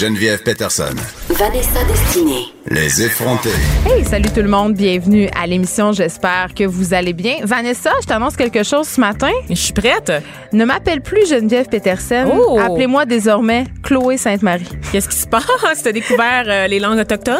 Geneviève Peterson. Vanessa Destinée. Les effrontés. Hey, salut tout le monde, bienvenue à l'émission. J'espère que vous allez bien. Vanessa, je t'annonce quelque chose ce matin. Je suis prête. Ne m'appelle plus Geneviève Peterson. Oh. Appelez-moi désormais Chloé Sainte-Marie. Qu'est-ce qui se passe? T'as découvert euh, les langues autochtones?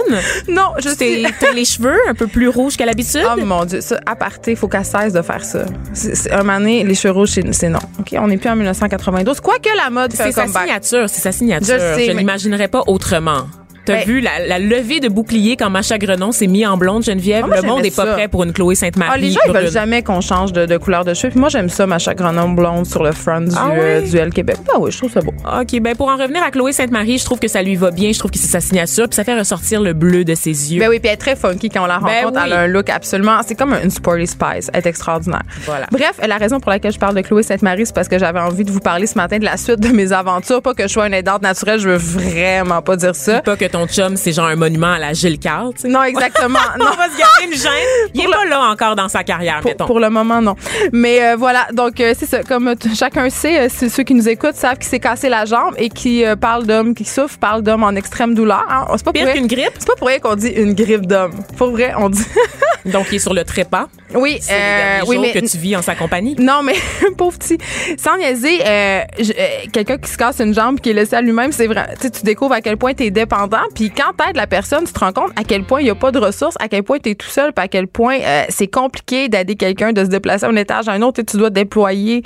Non, je T'es- sais. T'as les cheveux un peu plus rouges qu'à l'habitude? Oh mon Dieu, ça, à partir, faut qu'elle cesse de faire ça. C'est, c'est- un moment donné, les cheveux rouges, c'est, c'est non. OK, on n'est plus en 1992. Quoique la mode c'est sa comeback. signature, c'est sa signature. Je sais, mais- l'imaginerais pas autrement. T'as Ben- vu la, la levée de bouclier quand Macha Grenon s'est mis en blonde, Geneviève? Ah, moi, le monde j'aimais est pas ça. prêt pour une Chloé Sainte-Marie. Ah, les gens, ils veulent jamais qu'on change de, de couleur de cheveux. Puis moi, j'aime ça, ma chagrenant blonde sur le front du, Ah euh, oui? du L Québec. Ah oui, je trouve ça beau. OK, ben pour en revenir à Chloé Sainte-Marie, je trouve que ça lui va bien. Je trouve que c'est sa signature, puis ça fait ressortir le bleu de ses yeux. Ben oui, puis elle est très funky quand on la Ben rencontre. oui. Elle a un look absolument. C'est comme une Sporty Spice. Elle est extraordinaire. Voilà. Bref, la raison pour laquelle je parle de Chloé Sainte-Marie, c'est parce que j'avais envie de vous parler ce matin de la suite de mes aventures. Pas que je sois une aidante naturelle, je veux vraiment pas dire ça. Pas que ton chum, c'est genre un monument à la Gilles Carle. Non, exactement. non. On va se garder une gêne. Il est pas là encore dans sa carrière, Pour, mettons. pour le moment, non. Mais euh, voilà, donc euh, c'est ça. Comme euh, chacun sait, ceux qui nous écoutent savent qu'il s'est cassé la jambe et qui euh, parle d'hommes qui souffrent, parle d'hommes en extrême douleur. hein. C'est pas pour Pire rien- qu'une grippe? C'est pas pour rien qu'on dit une grippe d'homme. Pour vrai, on dit. Donc, il est sur le trépas. Oui, C'est euh, derniers oui, jours mais que tu vis en sa compagnie. Non, mais pauvre petit. Sans niaiser, euh, euh, quelqu'un qui se casse une jambe, qui est laissé à lui-même, c'est vrai. Tu découvres à quel point tu es dépendant. Puis quand t'aides la personne, tu te rends compte à quel point il n'y a pas de ressources, à quel point tu es tout seul, puis à quel point euh, c'est compliqué d'aider quelqu'un de se déplacer d'un étage à un autre. Tu dois déployer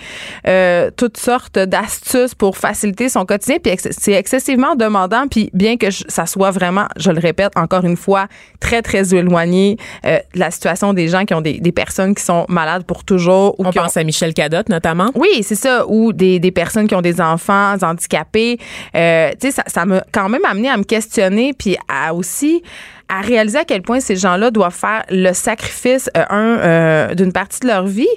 euh, toutes sortes d'astuces pour faciliter son quotidien. Puis ex- c'est excessivement demandant. Puis bien que je- ça soit vraiment, je le répète encore une fois, très, très éloigné euh, de la situation des gens qui ont des, des personnes qui sont malades pour toujours. Ou On qui ont- pense à Michel Cadotte, notamment. oui, c'est ça. Ou des, des personnes qui ont des enfants handicapés. Euh, tu sais, ça, ça m'a quand même amené à me questionner, puis à aussi à réaliser à quel point ces gens-là doivent faire le sacrifice, euh, un, euh, d'une partie de leur vie,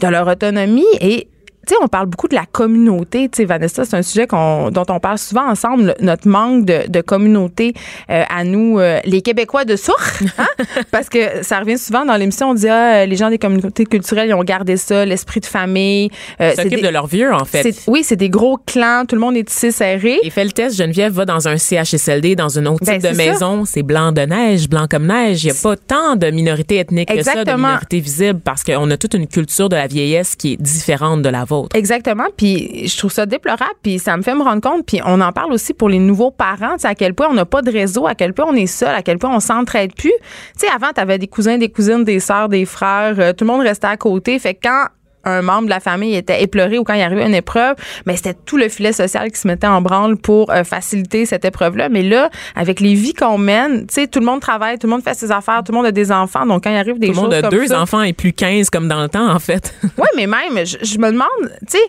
de leur autonomie et tu sais, on parle beaucoup de la communauté. Tu sais, Vanessa, c'est un sujet dont on parle souvent ensemble, le- notre manque de, de communauté euh, à nous, euh, les Québécois de sourd. Hein? Parce que ça revient souvent dans l'émission, on dit, ah, les gens des communautés culturelles, ils ont gardé ça, l'esprit de famille. Euh, Ils s'occupent de leur vieux, en fait. Oui, c'est des gros clans, tout le monde est tissé serré. Et fait le test, Geneviève va dans un CHSLD, dans une autre Ben, type de maison. C'est blanc de neige, blanc comme neige. Il n'y a pas tant de minorités ethniques que ça, de Exactement. minorités visibles, parce qu'on a toute une culture de la vieillesse qui est différente de la vôtre. Exactement. Puis je trouve ça déplorable. Puis ça me fait me rendre compte. Puis on en parle aussi pour les nouveaux parents. À quel point on n'a pas de réseau, à quel point on est seul, à quel point on s'entraide plus. Tu sais, avant, tu avais des cousins, des cousines, des sœurs, des frères. euh, tout le monde restait à côté. Fait que quand un membre de la famille était éploré ou quand il arrivait une épreuve, mais c'était tout le filet social qui se mettait en branle pour euh, faciliter cette épreuve-là. Mais là, avec les vies qu'on mène, tu sais, tout le monde travaille, tout le monde fait ses affaires, tout le monde a des enfants. Donc quand il arrive des Tout le monde choses a deux ça, enfants et plus 15 comme dans le temps, en fait. oui, mais même, je, je me demande, tu sais,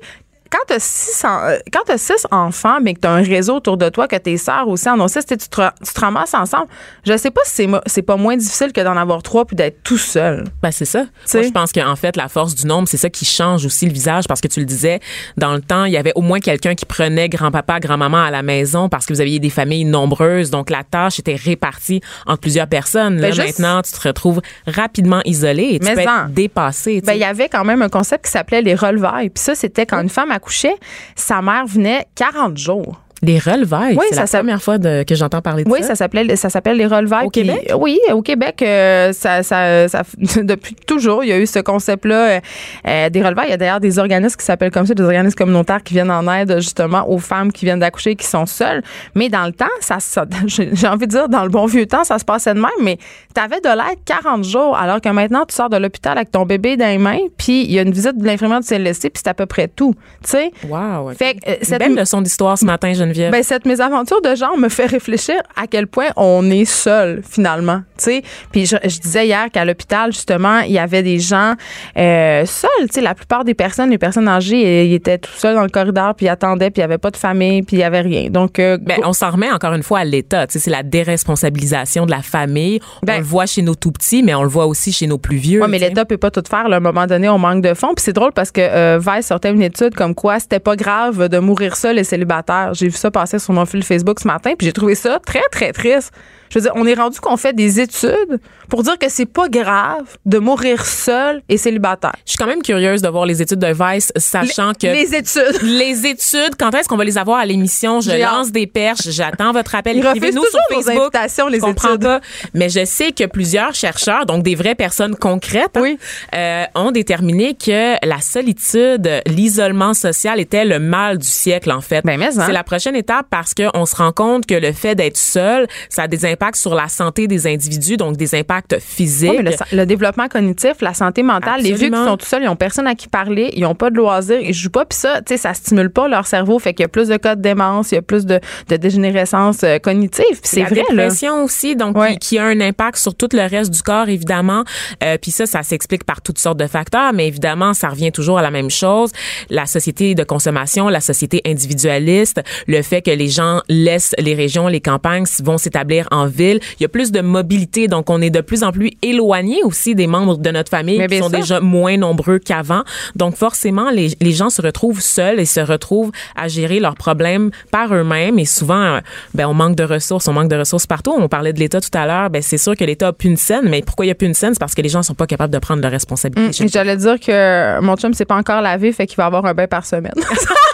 quand euh, quand t'as six enfants, mais que t'as un réseau autour de toi, que tes sœurs aussi en ont six, tu tu te, tu te ramasses ensemble? Je sais pas si c'est pas moins difficile que d'en avoir trois puis d'être tout seul. Ben, c'est ça. Moi, je pense qu'en fait, la force du nombre, c'est ça qui change aussi le visage parce que tu le disais, dans le temps, il y avait au moins quelqu'un qui prenait grand-papa, grand-maman à la maison parce que vous aviez des familles nombreuses. Donc, la tâche était répartie entre plusieurs personnes. Là, Ben, juste- maintenant, tu te retrouves rapidement isolé et tu peux en. être dépassé. tu Ben, il y avait quand même un concept qui s'appelait les relevailles. Puis ça, c'était quand une femme accouchait, sa mère venait 40 jours. Les relevailles, Oui, c'est ça la s'appelle- première fois de- que j'entends parler de Oui, ça. ça s'appelait ça s'appelle les relevailles. Au Puis, Québec? Oui, au Québec, euh, ça, ça, ça- depuis toujours, il y a eu ce concept-là euh, euh, des relevailles. Il y a d'ailleurs des organismes qui s'appellent comme ça, des organismes communautaires qui viennent en aide justement aux femmes qui viennent d'accoucher et qui sont seules. Mais dans le temps, ça, ça- j'ai envie de dire, dans le bon vieux temps, ça se passait de même. Mais tu avais de l'aide 40 jours, alors que maintenant, tu sors de l'hôpital avec ton bébé dans les mains, puis il y a une visite de l'infirmière du CLSC, puis c'est à peu près tout. Tu sais? Wow. Fait euh, cette- belle leçon d'histoire ce matin, Geneviève? ben, cette mésaventure de genre me fait réfléchir à quel point on est seul, finalement. Tu sais, puis je, je disais hier qu'à l'hôpital, justement, il y avait des gens euh, seuls. Tu sais, la plupart des personnes, les personnes âgées, ils étaient tout seuls dans le corridor, puis ils attendaient, puis il n'y avait pas de famille, puis il n'y avait rien. Donc, euh, Ben, on s'en remet encore une fois à l'État. Tu sais, C'est la déresponsabilisation de la famille. Ben- on le voit chez nos tout petits, mais on le voit aussi chez nos plus vieux. Ouais, mais l'État peut pas tout faire. là. À un moment donné, on manque de fonds. Puis c'est drôle parce que euh, Vice sortait une étude comme quoi c'était pas grave de mourir seul et célibataire. J'ai vu ça passer sur mon fil Facebook ce matin, puis j'ai trouvé ça très, très triste. Je veux dire, on est rendu qu'on fait des études pour dire que c'est pas grave de mourir seul et célibataire. Je suis quand même curieuse de voir les études de Vice, sachant que Les études. les études, quand est-ce qu'on va les avoir à l'émission? Je lance des perches, j'attends votre appel. Écrivez-nous sur nos Facebook. invitations, les Je comprends études. pas. Mais je sais que plusieurs chercheurs, donc des vraies personnes concrètes, hein, euh, ont déterminé que la solitude, l'isolement social était le mal du siècle, en fait. Ben, mais, hein. C'est la prochaine étape parce qu'on se rend compte que le fait d'être seul, ça a des impacts sur la santé des individus, donc des impacts physiques. Ouais, mais le, le développement cognitif, la santé mentale, les vieux qui Absolument. sont tout seuls, ils ont personne à qui parler, ils ont pas de loisirs, ils jouent pas, puis ça, tu sais, ça stimule pas leur cerveau, fait qu'il y a plus de cas de démence, il y a plus de, de dégénérescence euh, cognitive, puis c'est la vrai là. dépression aussi, donc Ouais. qui, qui a un impact sur tout le reste du corps, évidemment. Euh, Puis ça, ça s'explique par toutes sortes de facteurs, mais évidemment, ça revient toujours à la même chose. La société de consommation, la société individualiste, le fait que les gens laissent les régions, les campagnes, vont s'établir en ville. Il y a plus de mobilité, donc on est de plus en plus éloigné aussi des membres de notre famille qui sont déjà moins nombreux qu'avant. Donc forcément, les, les gens se retrouvent seuls et se retrouvent à gérer leurs problèmes par eux-mêmes. Et souvent, euh, ben, on manque de ressources, on manque de ressources partout. On parlait de l'État tout à l'heure. Ben, c'est sûr que l'État a plus une scène, mais pourquoi il y a plus une scène? C'est parce que les gens sont pas capables de prendre leurs responsabilités. Et J'allais dire que mon chum s'est pas encore lavé, fait qu'il va avoir un bain par semaine.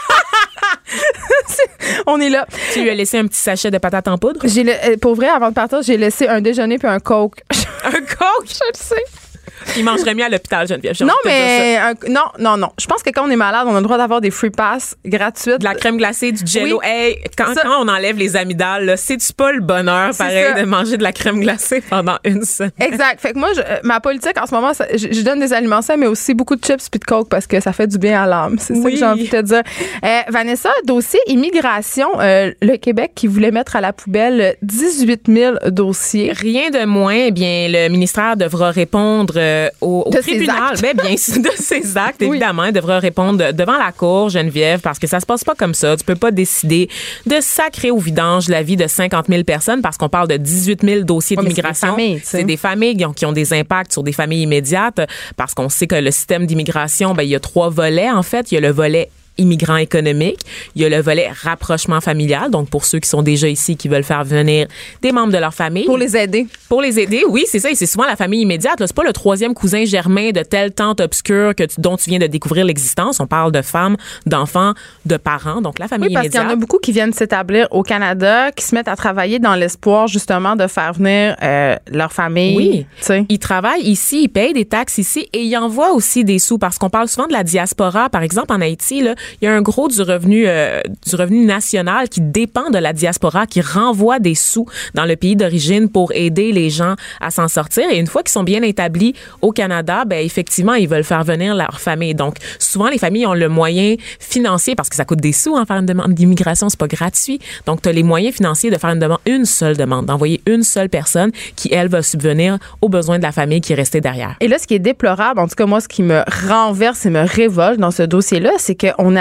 On est là. Tu lui as laissé un petit sachet de patates en poudre? J'ai le- euh, pour vrai, avant de partir, j'ai laissé un déjeuner puis un coke. Un coke? Je le sais. Il mangerait mieux à l'hôpital, Geneviève. Non, mais un- non, non, non. Je pense que quand on est malade, on a le droit d'avoir des free pass gratuites. De la crème glacée, du jello. Oui. Hey, quand, on enlève les amygdales, c'est-tu pas le bonheur, pareil, ça. de manger de la crème glacée pendant une semaine? Exact. Fait que moi, je- euh, ma politique en ce moment, ça- je, je donne des aliments sains, mais aussi beaucoup de chips puis de coke parce que ça fait du bien à l'âme. C'est ça que j'ai envie de te dire. Euh, Vanessa, dossier immigration, euh, le Québec qui voulait mettre à la poubelle 18 000 dossiers. Rien de moins, eh bien, le ministère devra répondre euh, au, au De ses tribunal. actes. Ben, bien sûr, de ses actes, Oui. évidemment. Il devra répondre devant la cour, Geneviève, parce que ça se passe pas comme ça. Tu peux pas décider de sacrer au vidange la vie de 50 000 personnes parce qu'on parle de 18 000 dossiers Ouais, mais c'est des d'immigration. C'est des familles qui ont, qui ont des impacts sur des familles immédiates parce qu'on sait que le système d'immigration, ben, il y a trois volets, en fait. Il y a le volet immigrant économique, il y a le volet rapprochement familial, donc pour ceux qui sont déjà ici, qui veulent faire venir des membres de leur famille. Pour les aider. Pour les aider, oui, c'est ça. Et c'est souvent la famille immédiate. C'est pas le troisième cousin germain de telle tante obscure que tu- dont tu viens de découvrir l'existence. On parle de femmes, d'enfants, de parents. Donc la famille Oui, parce qu'il y en immédiate. a beaucoup qui viennent s'établir au Canada, qui se mettent à travailler dans l'espoir justement de faire venir euh, leur famille. Oui. Tu sais. Ils travaillent ici, ils payent des taxes ici et ils envoient aussi des sous parce qu'on parle souvent de la diaspora. Par exemple, en Haïti, là, il y a un gros du revenu, euh, du revenu national qui dépend de la diaspora, qui renvoie des sous dans le pays d'origine pour aider les gens à s'en sortir. Et une fois qu'ils sont bien établis au Canada, ben effectivement, ils veulent faire venir leur famille. Donc, souvent, les familles ont le moyen financier parce que ça coûte des sous en faire une demande d'immigration, c'est pas gratuit. Donc, tu as les moyens financiers de faire une demande, une seule demande, d'envoyer une seule personne qui, elle, va subvenir aux besoins de la famille qui est restée derrière. Et là, ce qui est déplorable, en tout cas, moi, ce qui me renverse et me révolte dans ce dossier-là, c'est qu'on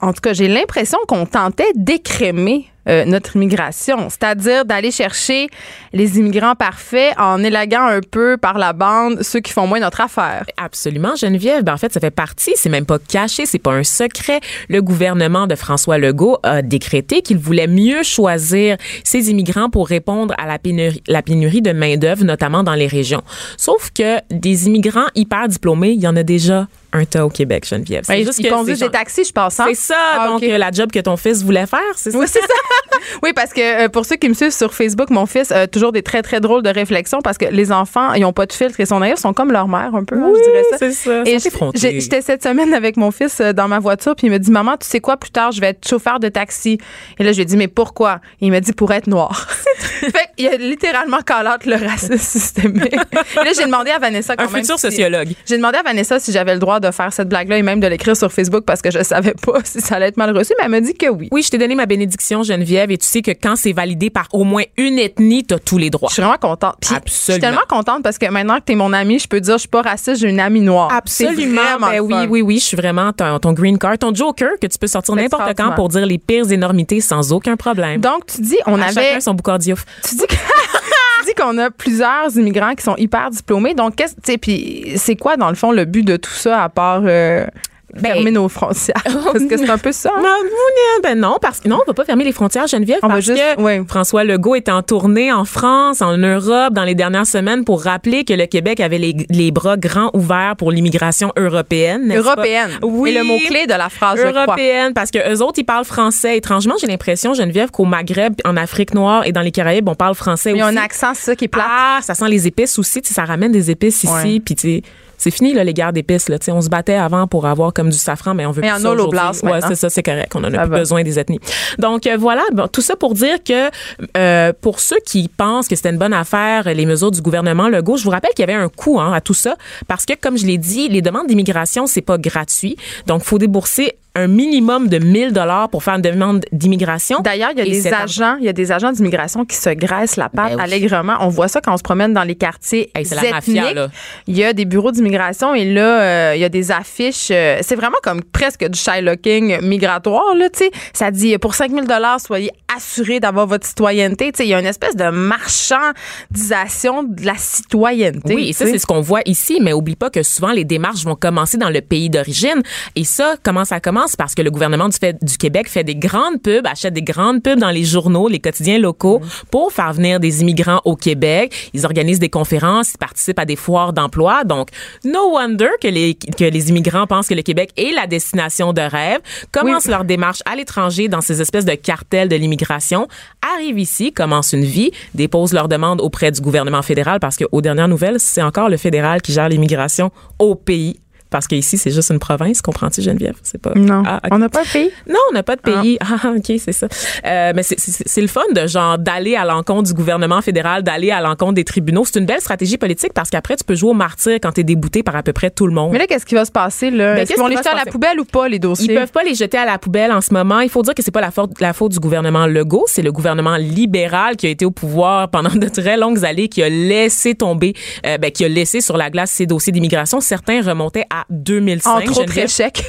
en tout cas, j'ai l'impression qu'on tentait d'écrémer euh, notre immigration, c'est-à-dire d'aller chercher les immigrants parfaits en élaguant un peu par la bande ceux qui font moins notre affaire. Absolument, Geneviève. Ben, en fait, ça fait partie, c'est même pas caché, c'est pas un secret. Le gouvernement de François Legault a décrété qu'il voulait mieux choisir ses immigrants pour répondre à la pénurie, la pénurie de main-d'œuvre, notamment dans les régions. Sauf que des immigrants hyper diplômés, il y en a déjà un tas au Québec, Geneviève. C'est Ouais, juste ils que conduisent ces des gens- taxis, je pense. hein? C'est ça, Ah, donc euh, la job que ton fils voulait faire, c'est ça? Oui, c'est ça. oui, parce que euh, pour ceux qui me suivent sur Facebook, mon fils a toujours des très, très drôles de réflexions parce que les enfants, ils n'ont pas de filtre et son naïfs sont comme leur mère un peu, hein, Oui, je dirais ça. c'est ça, Et sont j'étais cette semaine avec mon fils euh, dans ma voiture, puis il me dit Maman, tu sais quoi, plus tard, je vais être chauffeur de taxi. Et là, je lui ai dit Mais pourquoi? Et il m'a dit Pour être noir. fait qu'il a littéralement out le racisme systémique. et là, j'ai demandé à Vanessa quand Un même futur si- sociologue. j'ai demandé à Vanessa si j'avais le droit de faire cette blague-là et même de l'écrire sur Facebook parce que je savais pas si ça allait être mal reçu, mais elle m'a dit que oui. Oui, je t'ai donné ma bénédiction, Geneviève, et tu sais que quand c'est validé par au moins une ethnie, t'as tous les droits. Je suis vraiment contente. Puis, Je suis Absolument. tellement contente parce que maintenant que tu es mon amie, je peux dire je suis pas raciste, j'ai une amie noire. Absolument. Ben oui, oui, oui. Je suis vraiment ton, ton green card, ton joker que tu peux sortir n'importe quand pour dire les pires énormités sans aucun problème. Donc tu dis on À avait chacun son boucard diouf. tu dis que- tu dis qu'on a plusieurs immigrants qui sont hyper diplômés. Donc qu'est-ce tu sais puis c'est quoi dans le fond le but de tout ça à part euh, Ben- fermer nos frontières. Parce que c'est un peu ça? ben non, parce que non, on va pas fermer les frontières, Geneviève, On va juste- que. François Legault est en tournée en France, en Europe, dans les dernières semaines pour rappeler que le Québec avait les, les bras grands ouverts pour l'immigration européenne. pas? Européenne. Oui. Et le mot-clé de la phrase, je crois. européenne, parce que eux autres, ils parlent français. Étrangement, j'ai l'impression, Geneviève, qu'au Maghreb, en Afrique noire et dans les Caraïbes, on parle français Il y a aussi. un accent, ça qui est plat. Ah, ça sent les épices aussi. Tu sais, ça ramène des épices ici. Puis, tu sais, c'est fini, là, les guerres d'épices. Là. On se battait avant pour avoir comme du safran, mais on veut Mais plus en holoblast Ouais, c'est ça, c'est correct. On en a Ça plus va. besoin des ethnies. Donc, euh, voilà. Bon, tout ça pour dire que euh, pour ceux qui pensent que c'était une bonne affaire, les mesures du gouvernement Legault, je vous rappelle qu'il y avait un coût hein, à tout ça. Parce que, comme je l'ai dit, les demandes d'immigration, c'est pas gratuit. Donc, faut débourser un minimum de 1000 dollars pour faire une demande d'immigration. D'ailleurs, il y a des agents, il y a des agents d'immigration qui se graissent la patte Ben oui. allègrement. On voit ça quand on se promène dans les quartiers Hey, c'est la mafia, là. Il y a des bureaux d'immigration et là, euh, il y a des affiches. euh, c'est vraiment comme presque du Shylocking migratoire, là, tu sais. Ça dit, pour 5000 dollars, soyez assurés d'avoir votre citoyenneté. Tu sais, il y a une espèce de marchandisation de la citoyenneté. Oui, et ça, c'est ce qu'on voit ici, mais oublie pas que souvent, les démarches vont commencer dans le pays d'origine. Et ça, comment ça commence? Parce que le gouvernement du, fait- du Québec fait des grandes pubs, achète des grandes pubs dans les journaux, les quotidiens locaux, pour faire venir des immigrants au Québec. Ils organisent des conférences, ils participent à des foires d'emploi. Donc, no wonder que les, que les immigrants pensent que le Québec est la destination de rêve, commencent leur démarche à l'étranger dans ces espèces de cartels de l'immigration, arrivent ici, commencent une vie, déposent leur demande auprès du gouvernement fédéral parce qu'aux dernières nouvelles, c'est encore le fédéral qui gère l'immigration au pays. Parce qu'ici, c'est juste une province, comprends-tu, Geneviève? C'est pas. Non. Ah. On n'a pas de pays? Non, on n'a pas de pays. Ah, ok, c'est ça. Euh, mais c'est- le fun de genre d'aller à l'encontre du gouvernement fédéral, d'aller à l'encontre des tribunaux. C'est une belle stratégie politique parce qu'après, tu peux jouer au martyr quand tu es débouté par à peu près tout le monde. Mais là, qu'est-ce qui va se passer, là? Ben, Est-ce qu'ils vont les jeter à la poubelle ou pas, les dossiers? Ils peuvent pas les jeter à la poubelle en ce moment. Il faut dire que c'est pas la faute, la faute du gouvernement Legault, c'est le gouvernement libéral qui a été au pouvoir pendant de très longues années, qui a laissé tomber, euh, ben, qui a laissé sur la glace ces dossiers d'immigration. Certains remontaient à 2005. Entre autres échecs.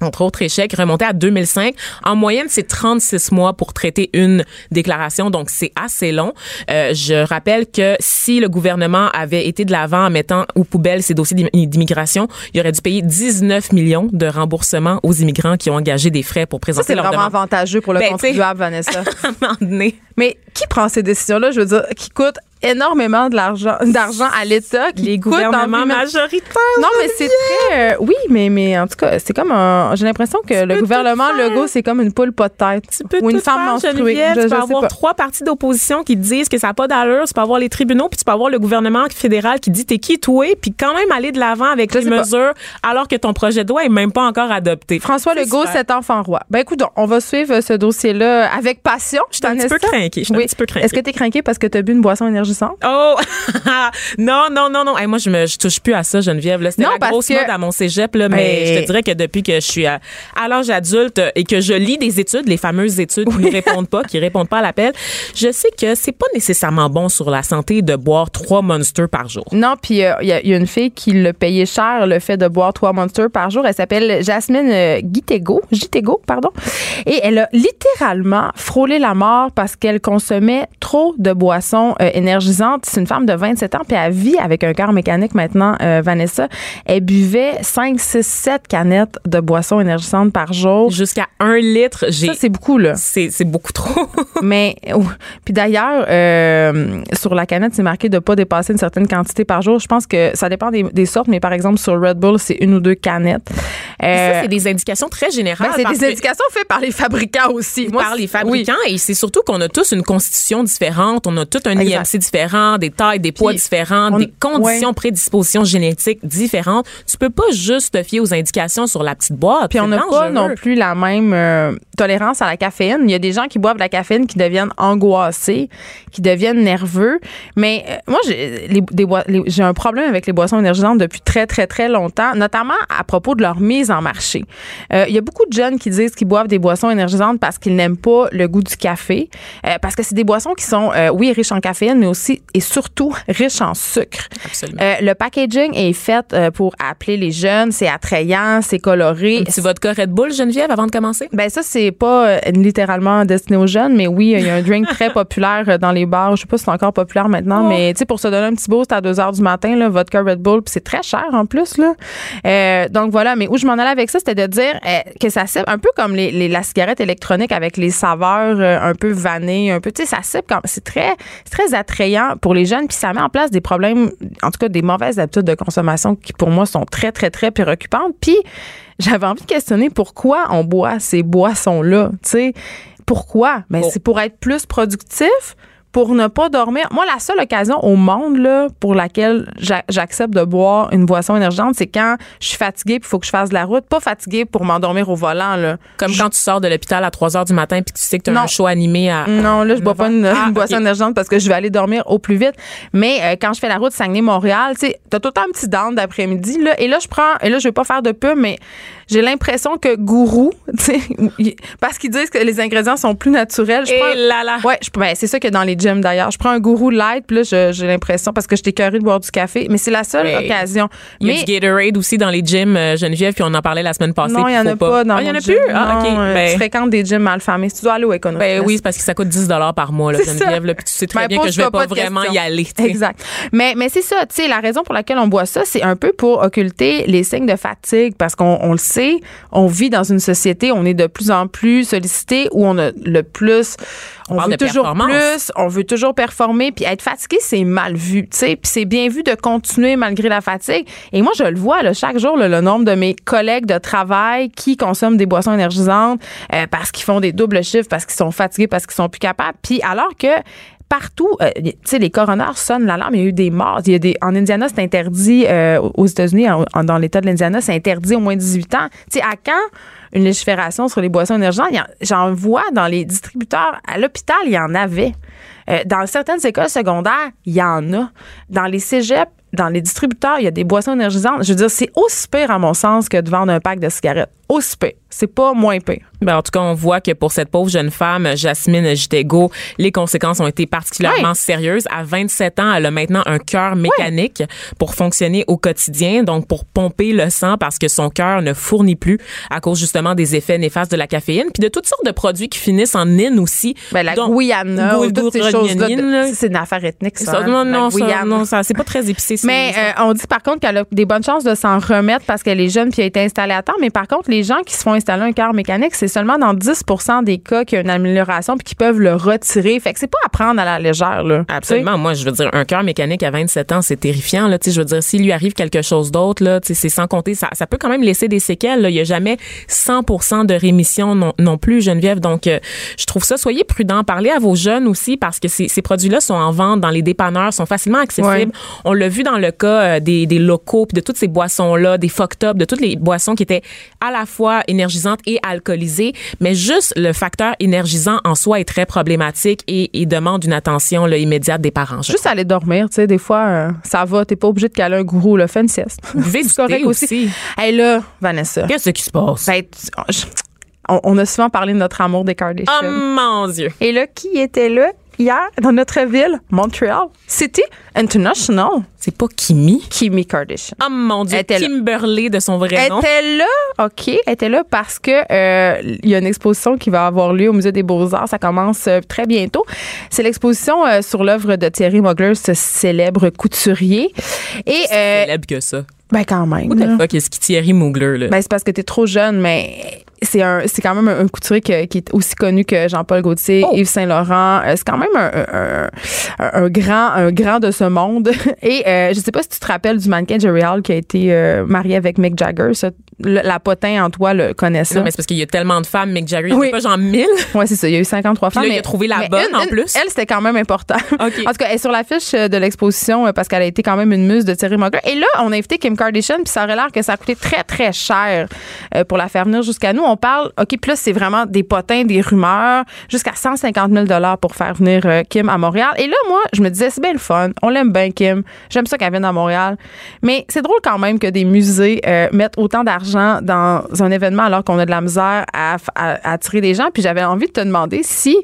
entre autres échecs, remonté à 2005. En moyenne, c'est 36 mois pour traiter une déclaration, donc c'est assez long. Euh, je rappelle que si le gouvernement avait été de l'avant en mettant aux poubelles ces dossiers d'im- d'immigration, il aurait dû payer 19 millions de remboursements aux immigrants qui ont engagé des frais pour Ça, présenter c'est leur vraiment demande. avantageux pour le Ben, contribuable, Vanessa. À un moment donné. Mais qui prend ces décisions-là, je veux dire, qui coûtent énormément de l'argent, d'argent à l'État, qui Les gouvernements majoritaires. Non, mais c'est très. euh, oui, mais, mais en tout cas, c'est comme un. J'ai l'impression que le gouvernement. Legault, c'est comme une poule pas de tête. Tu peux ou une femme faire, menstruée. Je- tu peux avoir pas. trois partis d'opposition qui disent que ça n'a pas d'allure. Tu peux avoir les tribunaux, puis tu peux avoir le gouvernement fédéral qui dit t'es qui toi, puis quand même aller de l'avant avec Je les pas. mesures alors que ton projet de loi est même pas encore adopté. François Legault, super. cet enfant roi. Ben écoute, on va suivre ce dossier-là avec passion. Je suis un petit peu. Je suis un Oui. petit peu. Est-ce que tu es parce que tu as bu une boisson énergisante? Oh non non non non Hey, moi je me je touche plus à ça Geneviève c'était la parce grosse que- mode à mon cégep là mais Mais- je te dirais que depuis que je suis à, à l'âge adulte et que je lis des études les fameuses études qui ne répondent pas qui répondent pas à l'appel je sais que c'est pas nécessairement bon sur la santé de boire trois monsters par jour Non, puis euh, il y, a- il y a une fille qui l'a payé cher le fait de boire trois monsters par jour. Elle s'appelle Jasmine euh, Guitego, Gitego, pardon. Et elle a littéralement frôlé la mort parce qu'elle consommait trop de boissons euh, énergisantes. C'est une femme de 27 ans, puis elle vit avec un cœur mécanique maintenant, euh, Vanessa. Elle buvait 5, 6, 7 canettes de boissons énergisantes par jour. jusqu'à un litre Ça, c'est beaucoup, là. c'est beaucoup trop Mais oh, puis d'ailleurs, euh, sur la canette, c'est marqué de pas dépasser une certaine quantité par jour. Je pense que ça dépend des, des sortes, mais par exemple sur Red Bull, c'est une ou deux canettes. Euh, ça c'est des indications très générales ben, c'est des indications faites par les fabricants aussi. Moi, par les fabricants et c'est surtout qu'on a tous une constitution différente, on a tout un Exact. IMC différent, des tailles, des poids Puis, différents, on- des conditions ouais. prédispositions génétiques différentes. Tu peux pas juste te fier aux indications sur la petite boîte. Puis on n'a pas non plus la même euh, tolérance à la caféine. Il y a des gens qui boivent de la caféine qui deviennent angoissés, qui deviennent nerveux. Mais euh, moi, j'ai un problème avec les boissons énergisantes depuis très, très, très longtemps, notamment à propos de leur mise en marché. Euh, Il y a beaucoup de jeunes qui disent qu'ils boivent des boissons énergisantes parce qu'ils n'aiment pas le goût du café, euh, parce que c'est des boissons qui sont, oui, riches en caféine, mais aussi aussi et surtout riche en sucre. Absolument. Euh, le packaging est fait euh, pour appeler les jeunes. C'est attrayant, c'est coloré. Petit vodka Red Bull, Geneviève, avant de commencer? Ben ça c'est pas euh, littéralement destiné aux jeunes, mais oui, il y a un drink très populaire dans les bars. Je sais pas si c'est encore populaire maintenant, Oh. mais tu sais pour se donner un petit boost à 2 heures du matin, là, vodka Red Bull, puis c'est très cher en plus là. Donc voilà, mais où je m'en allais avec ça, c'était de dire que ça cible un peu comme les, les- la cigarette électronique avec les saveurs un peu vannées, un peu, tu sais, ça cible comme c'est très c'est très attrayant pour les jeunes, puis ça met en place des problèmes, en tout cas des mauvaises habitudes de consommation qui pour moi sont très très très préoccupantes. Puis j'avais envie de questionner pourquoi on boit ces boissons-là. Tu sais, pourquoi? Ben, c'est pour être plus productif, pour ne pas dormir. Moi, la seule occasion au monde là, pour laquelle j'a- j'accepte de boire une boisson énergisante, c'est quand je suis fatiguée il faut que je fasse de la route. Pas fatiguée pour m'endormir au volant. Là. Comme quand tu sors de l'hôpital à 3 heures du matin puis que tu sais que tu as Non. un show animé à. Non, là, je bois pas une, Ah, une boisson ok. énergisante parce que je vais aller dormir au plus vite. Mais euh, quand je fais la route Saguenay-Montréal, tu sais, t'as tout le temps un petit down d'après-midi, là. Et là, je prends, et là, je vais pas faire de pub, mais j'ai l'impression que Gourou, parce qu'ils disent que les ingrédients sont plus naturels. Je Et prends, là là. Ouais, ben, c'est ça que dans les gyms d'ailleurs. Je prends un gourou light, puis là, j'ai l'impression, parce que j'étais curée de boire du café, mais c'est la seule Mais occasion. Il y a Mais du Gatorade aussi dans les gyms, euh, Geneviève, puis on en parlait la semaine passée. non, il puis y en a pas, dans Ah, il y en a gym. plus? Ah, OK. Non, euh, Ben- Tu fréquentes des gyms mal fermés. Si tu dois aller au Econo Ben oui, c'est parce que ça coûte 10 par mois, là. Geneviève. là, puis tu sais très Ben, bien que je vais pas, vraiment y aller. Exact. Mais, mais c'est ça, tu sais, la raison pour laquelle on boit ça, c'est un peu pour occulter les signes de fatigue parce qu'on on le sait, on vit dans une société, on est de plus en plus sollicité où on a le plus, on, parle veut de toujours performance. plus, on veut toujours performer, puis être fatigué, c'est mal vu, tu sais, puis c'est bien vu de continuer malgré la fatigue. Et moi, je le vois, là, chaque jour, là, le nombre de mes collègues de travail qui consomment des boissons énergisantes euh, parce qu'ils font des doubles chiffres, parce qu'ils sont fatigués, parce qu'ils sont plus capables. Puis alors que partout, euh, tu sais, les coroners sonnent l'alarme. Il y a eu des morts. Il y en Indiana, c'est interdit. euh, aux États-Unis, dans l'État de l'Indiana, c'est interdit au moins 18 ans. Tu sais, à quand une légifération sur les boissons énergisantes? J'en vois dans les distributeurs. À l'hôpital, il y en avait. Euh, dans certaines écoles secondaires, il y en a. Dans les cégeps, dans les distributeurs, il y a des boissons énergisantes. Je veux dire, c'est aussi pire, à mon sens, que de vendre un pack de cigarettes. Aussi pire. C'est pas moins pire. Ben, en tout cas, on voit que pour cette pauvre jeune femme, Jasmine Gitego, les conséquences ont été particulièrement sérieuses. À 27 ans, elle a maintenant un cœur mécanique pour fonctionner au quotidien, donc pour pomper le sang parce que son cœur ne fournit plus à cause justement des effets néfastes de la caféine, puis de toutes sortes de produits qui finissent en in aussi. Ben, la Donc, Guyana, ou toutes ces choses-là. C'est une affaire ethnique, ça. Ça, hein, non, non, ça, non, ça, c'est pas très épicé. Mais euh, on dit par contre qu'elle a des bonnes chances de s'en remettre parce qu'elle est jeune puis elle a été installée à temps. Mais par contre, les gens qui se font installer un cœur mécanique, c'est seulement dans 10 des cas qu'il y a une amélioration puis qu'ils peuvent le retirer. Fait que c'est pas à prendre à la légère. Là, Absolument. Moi, je veux dire, un cœur mécanique à 27 ans, c'est terrifiant. Là, Tu sais, je veux dire, s'il lui arrive quelque chose d'autre, là, tu c'est sans compter, ça, ça peut quand même laisser des séquelles. là. Il n'y a jamais 100 de rémission non, non plus, Geneviève. Donc, euh, je trouve ça, soyez prudents. Parlez à vos jeunes aussi parce que ces, ces produits-là sont en vente dans les dépanneurs, sont facilement accessibles. Ouais. On l'a vu dans le cas euh, des, des locaux, puis de toutes ces boissons-là, des fucked up, de toutes les boissons qui étaient à la fois énergisantes et alcoolisées. Mais juste le facteur énergisant en soi est très problématique et, et demande une attention là, immédiate des parents. Juste aller dormir, tu sais, des fois, euh, ça va. T'es pas obligé de caler un gourou, là. Fais une sieste. Buvez du correct thé aussi. Hey là, Vanessa. Qu'est-ce qui se passe? ben, tu- on a souvent parlé de notre amour des Kardashians. Oh mon Dieu! Et là, qui était là? Hier dans notre ville, Montréal? City International. C'est pas Kimi? Kimi Kardashian. Oh mon Dieu! Elle était là. Kimberly de son vrai Elle nom. était là, OK, elle était là parce que euh, il y a une exposition qui va avoir lieu au Musée des Beaux-Arts. Ça commence euh, très bientôt. C'est l'exposition euh, sur l'œuvre de Thierry Mugler, ce célèbre couturier. Et, euh, célèbre que ça. ben quand même. What là. the fuck, est-ce qui Thierry Mugler, là? Ben, c'est parce que tu es trop jeune, mais c'est un c'est quand même un, un couturier que- qui est aussi connu que Jean-Paul Gaultier, Oh. Yves Saint-Laurent. Euh, C'est quand même un, un- un- grand un grand de ce monde. Et euh, je sais pas si tu te rappelles du mannequin Jerry Hall qui a été euh, marié avec Mick Jagger. Ça, le- la potin en toi le connaît ça. non, mais c'est parce qu'il y a tellement de femmes, Mick Jagger. Il y en a Oui. pas genre 1000. Ouais, c'est ça. Il y a eu 53 femmes. là, il a trouvé la bonne, une- en une- plus. Elle, c'était quand même important. En tout cas, elle est sur l'affiche euh, de l'exposition parce qu'elle a été quand même une muse de Thierry Mugler. Et là, on a invité Kim Kardashian, puis ça aurait l'air que ça a coûté très, très cher pour la faire venir jusqu'à nous. On parle, OK, là, c'est vraiment des potins, des rumeurs, jusqu'à 150 000 pour faire venir euh, Kim à Montréal. Et là, moi, je me disais, c'est bien le fun. On l'aime bien, Kim. J'aime ça qu'elle vienne à Montréal. Mais c'est drôle quand même que des musées euh, mettent autant d'argent dans un événement alors qu'on a de la misère à, attirer des gens. Puis j'avais envie de te demander si...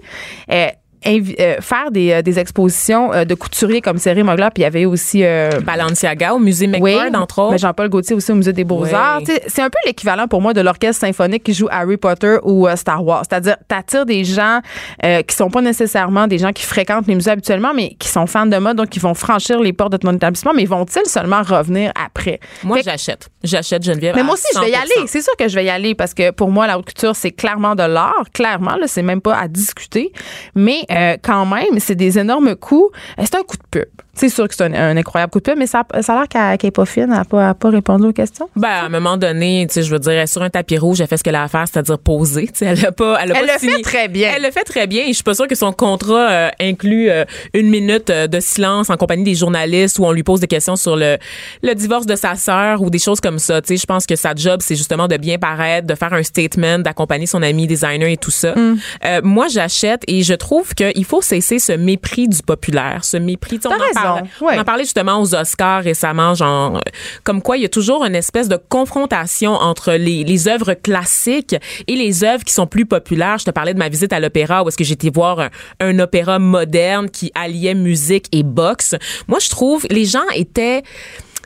euh, euh, faire des, euh, des expositions euh, de couturiers comme Céry Mogler, puis il y avait aussi euh, Balenciaga au musée McBird, entre autres. mais Jean-Paul Gaultier aussi au musée des Beaux-Arts. Oui. C'est un peu l'équivalent pour moi de l'orchestre symphonique qui joue Harry Potter ou Star Wars. C'est-à-dire, t'attires des gens euh, qui sont pas nécessairement des gens qui fréquentent les musées habituellement, mais qui sont fans de mode, donc qui vont franchir les portes de ton établissement, mais vont-ils seulement revenir après? Moi, j'achète. J'achète Geneviève. mais moi aussi, je vais y 100%. aller. C'est sûr que je vais y aller parce que pour moi, la haute couture, c'est clairement de l'art. Clairement, là, c'est même pas à discuter. Mais euh, quand même, c'est des énormes coûts. Euh, C'est un coup de pub. C'est sûr que c'est un, un incroyable coup de pub, mais ça, ça a l'air qu'elle est pas fine. Elle n'a pas, pas répondu aux questions. Ben, à un moment donné, tu sais, je veux dire, elle est sur un tapis rouge, elle fait ce qu'elle a à faire, c'est-à-dire poser. Tu sais, elle a pas, elle a Elle pas le signé. fait très bien. Elle le fait très bien. Et je suis pas sûre que son contrat euh, inclut euh, une minute euh, de silence en compagnie des journalistes où on lui pose des questions sur le, le divorce de sa sœur ou des choses comme ça. Tu sais, je pense que sa job, c'est justement de bien paraître, de faire un statement, d'accompagner son ami designer et tout ça. Mm. Euh, moi, j'achète et je trouve qu'il faut cesser ce mépris du populaire, ce mépris. tu sais, On en raison. parle- Ouais. on en parlait justement aux Oscars récemment, genre, comme quoi il y a toujours une espèce de confrontation entre les, les œuvres classiques et les œuvres qui sont plus populaires. Je te parlais de ma visite à l'opéra où est-ce que j'étais voir un, un opéra moderne qui alliait musique et boxe. Moi, je trouve les gens étaient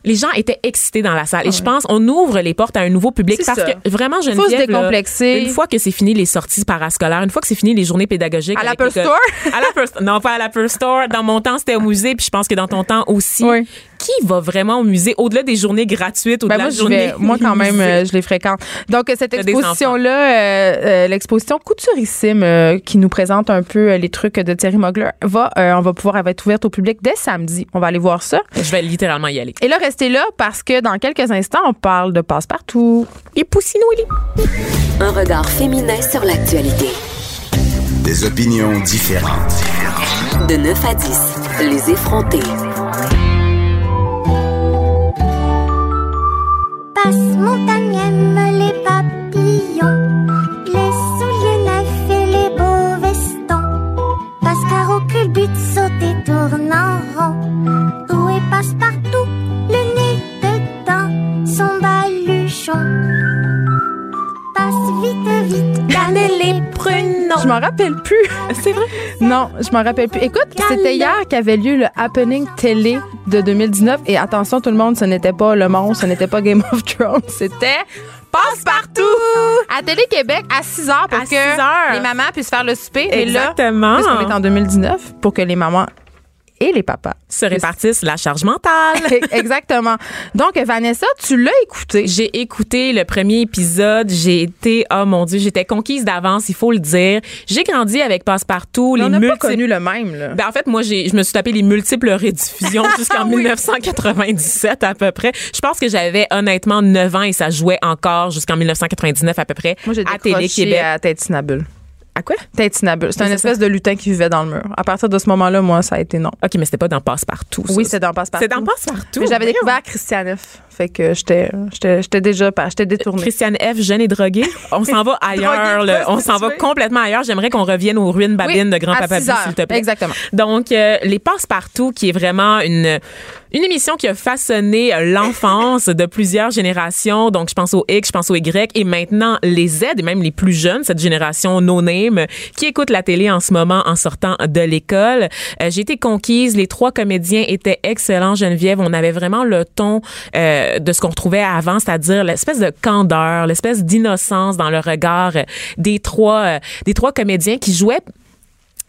les gens étaient excités dans la salle. Et je pense, on ouvre les portes à un nouveau public parce ça. que vraiment, je Faut se décomplexer. Une fois que c'est fini les sorties parascolaires, une fois que c'est fini les journées pédagogiques. À l'Apple Store? à l'Apple Non, pas à l'Apple Store. Dans mon temps, c'était au musée, puis je pense que dans ton temps aussi. Oui. Qui va vraiment au musée au-delà des journées gratuites, au-delà Ben moi, de journées vais, moi, quand même, musée? euh, je les fréquente. Donc, euh, cette T'as des exposition-là, euh, euh, l'exposition Couturissime, euh, qui nous présente un peu euh, les trucs de Thierry Mugler, va, euh, on va pouvoir elle va être ouverte au public dès samedi. On va aller voir ça. Je vais littéralement y aller. Et là, restez là parce que dans quelques instants, on parle de passe-partout. Les poussinois, les Un regard féminin sur l'actualité. Des opinions différentes. De 9 à 10, les effrontés. Je m'en rappelle plus. C'est vrai? Non, je m'en rappelle plus. Écoute, c'était hier qu'avait lieu le Happening Télé de 2019. Et attention, tout le monde, ce n'était pas Le Monde, ce n'était pas Game of Thrones, c'était Passe-Partout! À Télé-Québec, à 6 heures, pour À que 6 heures. les mamans puissent faire le souper. Et là, Exactement. puisqu'on est en 2019, pour que les mamans et les papas Se répartissent la charge mentale. Exactement. Donc, Vanessa, tu l'as écouté. J'ai écouté le premier épisode. J'ai été, oh mon Dieu, j'étais conquise d'avance, il faut le dire. J'ai grandi avec Passepartout, Mais les on n'a pas connu le même, là. Ben, en fait, moi, j'ai, je me suis tapé les multiples rediffusions jusqu'en Oui. 1997 à peu près. Je pense que j'avais honnêtement 9 ans et ça jouait encore jusqu'en 1999 à peu près Moi, j'ai à Télé-Québec. à Tintinabule. À quoi? Tintinabule. C'est c'est espèce de lutin qui vivait dans le mur. À partir de ce moment-là, moi, ça a été non. OK, mais c'était pas dans Passe-Partout. Oui, c'est dans Passe-Partout. C'est dans Passe-Partout. J'avais découvert Christianeff. Fait que j'étais j'étais déjà pas j'étais détournée. Christiane F, jeune et droguée. On s'en va ailleurs. Droguée. On s'en va complètement ailleurs. J'aimerais qu'on revienne aux ruines babines Oui, de Grand-Papa s'il te plaît. Exactement. Donc, euh, Les Passe-Partout, qui est vraiment une, une émission qui a façonné l'enfance de plusieurs générations. Donc, je pense aux X, je pense aux Y, et maintenant les Z, et même les plus jeunes, cette génération no-name, qui écoute la télé en ce moment en sortant de l'école. Euh, J'ai été conquise. Les trois comédiens étaient excellents, Geneviève. On avait vraiment le ton euh, de ce qu'on retrouvait avant, c'est-à-dire l'espèce de candeur, l'espèce d'innocence dans le regard des trois, euh, des trois comédiens qui jouaient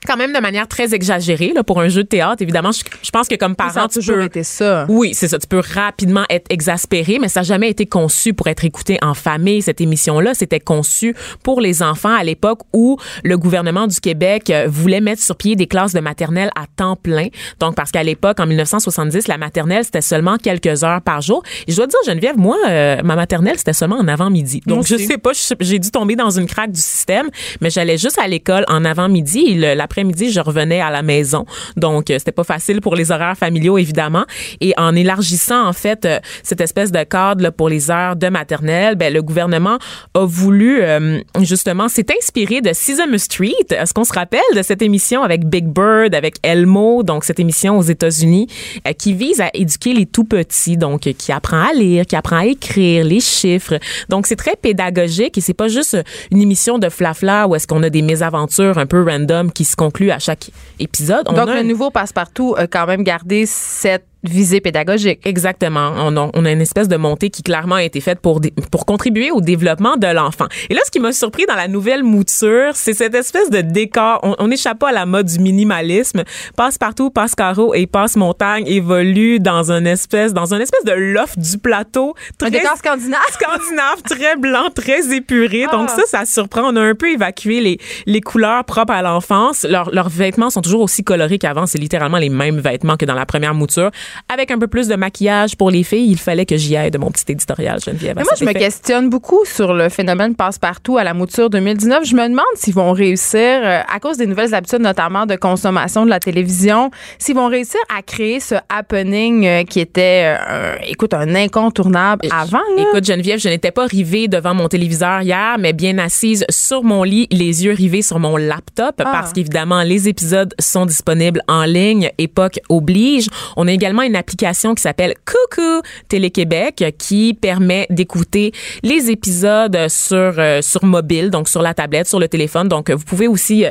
quand même de manière très exagérée là, pour un jeu de théâtre. Évidemment, je, je pense que comme Ça a parent, tu toujours peux... été ça. Oui, c'est ça. Tu peux rapidement être exaspéré, mais ça n'a jamais été conçu pour être écouté en famille. Cette émission-là, c'était conçu pour les enfants à l'époque où le gouvernement du Québec euh, voulait mettre sur pied des classes de maternelle à temps plein. Donc, parce qu'à l'époque, en 1970, la maternelle, c'était seulement quelques heures par jour. Et je dois te dire, Geneviève, moi, euh, ma maternelle, c'était seulement en avant-midi. Donc, je sais pas, j'ai dû tomber dans une craque du système, mais j'allais juste à l'école en avant-midi le- l'après-midi, je revenais à la maison. Donc, euh, c'était pas facile pour les horaires familiaux, évidemment. Et en élargissant, en fait, euh, cette espèce de cadre là, pour les heures de maternelle, ben, le gouvernement a voulu, euh, justement, s'est inspiré de Sesame Street. Est-ce qu'on se rappelle de cette émission avec Big Bird, avec Elmo, donc cette émission aux États-Unis, euh, qui vise à éduquer les tout petits, donc euh, qui apprend à lire, qui apprend à écrire, les chiffres. Donc, c'est très pédagogique et c'est pas juste une émission de flafla où est-ce qu'on a des mésaventures un peu random qui se conclut à chaque épisode. On Donc, a le nouveau passe-partout a quand même gardé cette visée pédagogique. Exactement. On a, on a une espèce de montée qui clairement a été faite pour, pour contribuer au développement de l'enfant. Et là, ce qui m'a surpris dans la nouvelle mouture, c'est cette espèce de décor. On, n'échappe pas à la mode du minimalisme. Passe-partout, passe-carreau et passe-montagne évolue dans une espèce, dans une espèce de loft du plateau. Un très décor scandinave. scandinave, très blanc, très épuré. Donc Ah. ça, ça surprend. On a un peu évacué les, les couleurs propres à l'enfance. Leurs, leurs vêtements sont toujours aussi colorés qu'avant. C'est littéralement les mêmes vêtements que dans la première mouture. Avec un peu plus de maquillage pour les filles, il fallait que j'y aille de mon petit éditorial, Geneviève. Mais moi, je me questionne beaucoup sur le phénomène passe-partout à la mouture 2019. Je me demande s'ils vont réussir, euh, à cause des nouvelles habitudes, notamment de consommation de la télévision, s'ils vont réussir à créer ce happening euh, qui était, euh, un- écoute, un incontournable avant. Là. Écoute, Geneviève, je n'étais pas rivée devant mon téléviseur hier, mais bien assise sur mon lit, les yeux rivés sur mon laptop, Ah. parce qu'évidemment, les épisodes sont disponibles en ligne. Époque oblige. On a également une application qui s'appelle Coucou Télé-Québec qui permet d'écouter les épisodes sur, euh, sur mobile, donc sur la tablette, sur le téléphone. Donc, euh, vous pouvez aussi...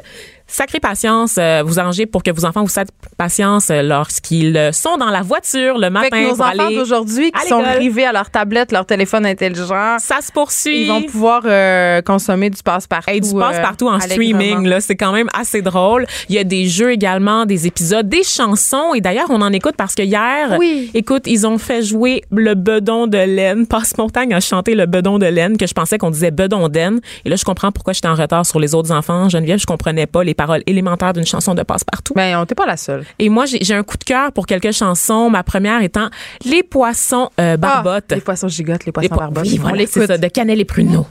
Sacrée patience, euh, vous arrangez pour que vos enfants vous sacrent patience euh, lorsqu'ils euh, sont dans la voiture le Fait matin que nos pour enfants d'aujourd'hui qui sont l'école. rivés à leur tablette, leur téléphone intelligent, Ça se poursuit. ils vont pouvoir euh, consommer du passe-partout. Hey, du euh, partout en streaming, là, c'est quand même assez drôle. Il y a des jeux également, des épisodes, des chansons. Et d'ailleurs, on en écoute parce que hier, Oui. écoute, ils ont fait jouer le bedon de laine. Passe-Montagne a chanté le bedon de laine, que je pensais qu'on disait bedon d'aine. Et là, je comprends pourquoi j'étais en retard sur les autres enfants. Geneviève, je comprenais pas les paroles élémentaires d'une chanson de passe-partout. Ben, on t'es pas la seule. Et moi, j'ai un coup de cœur pour quelques chansons. Ma première étant Les poissons euh, barbottes. Ah, les poissons gigottes, les poissons Les po- barbottes. oui, voilà, c'est ça, de Cannelle et Pruneau.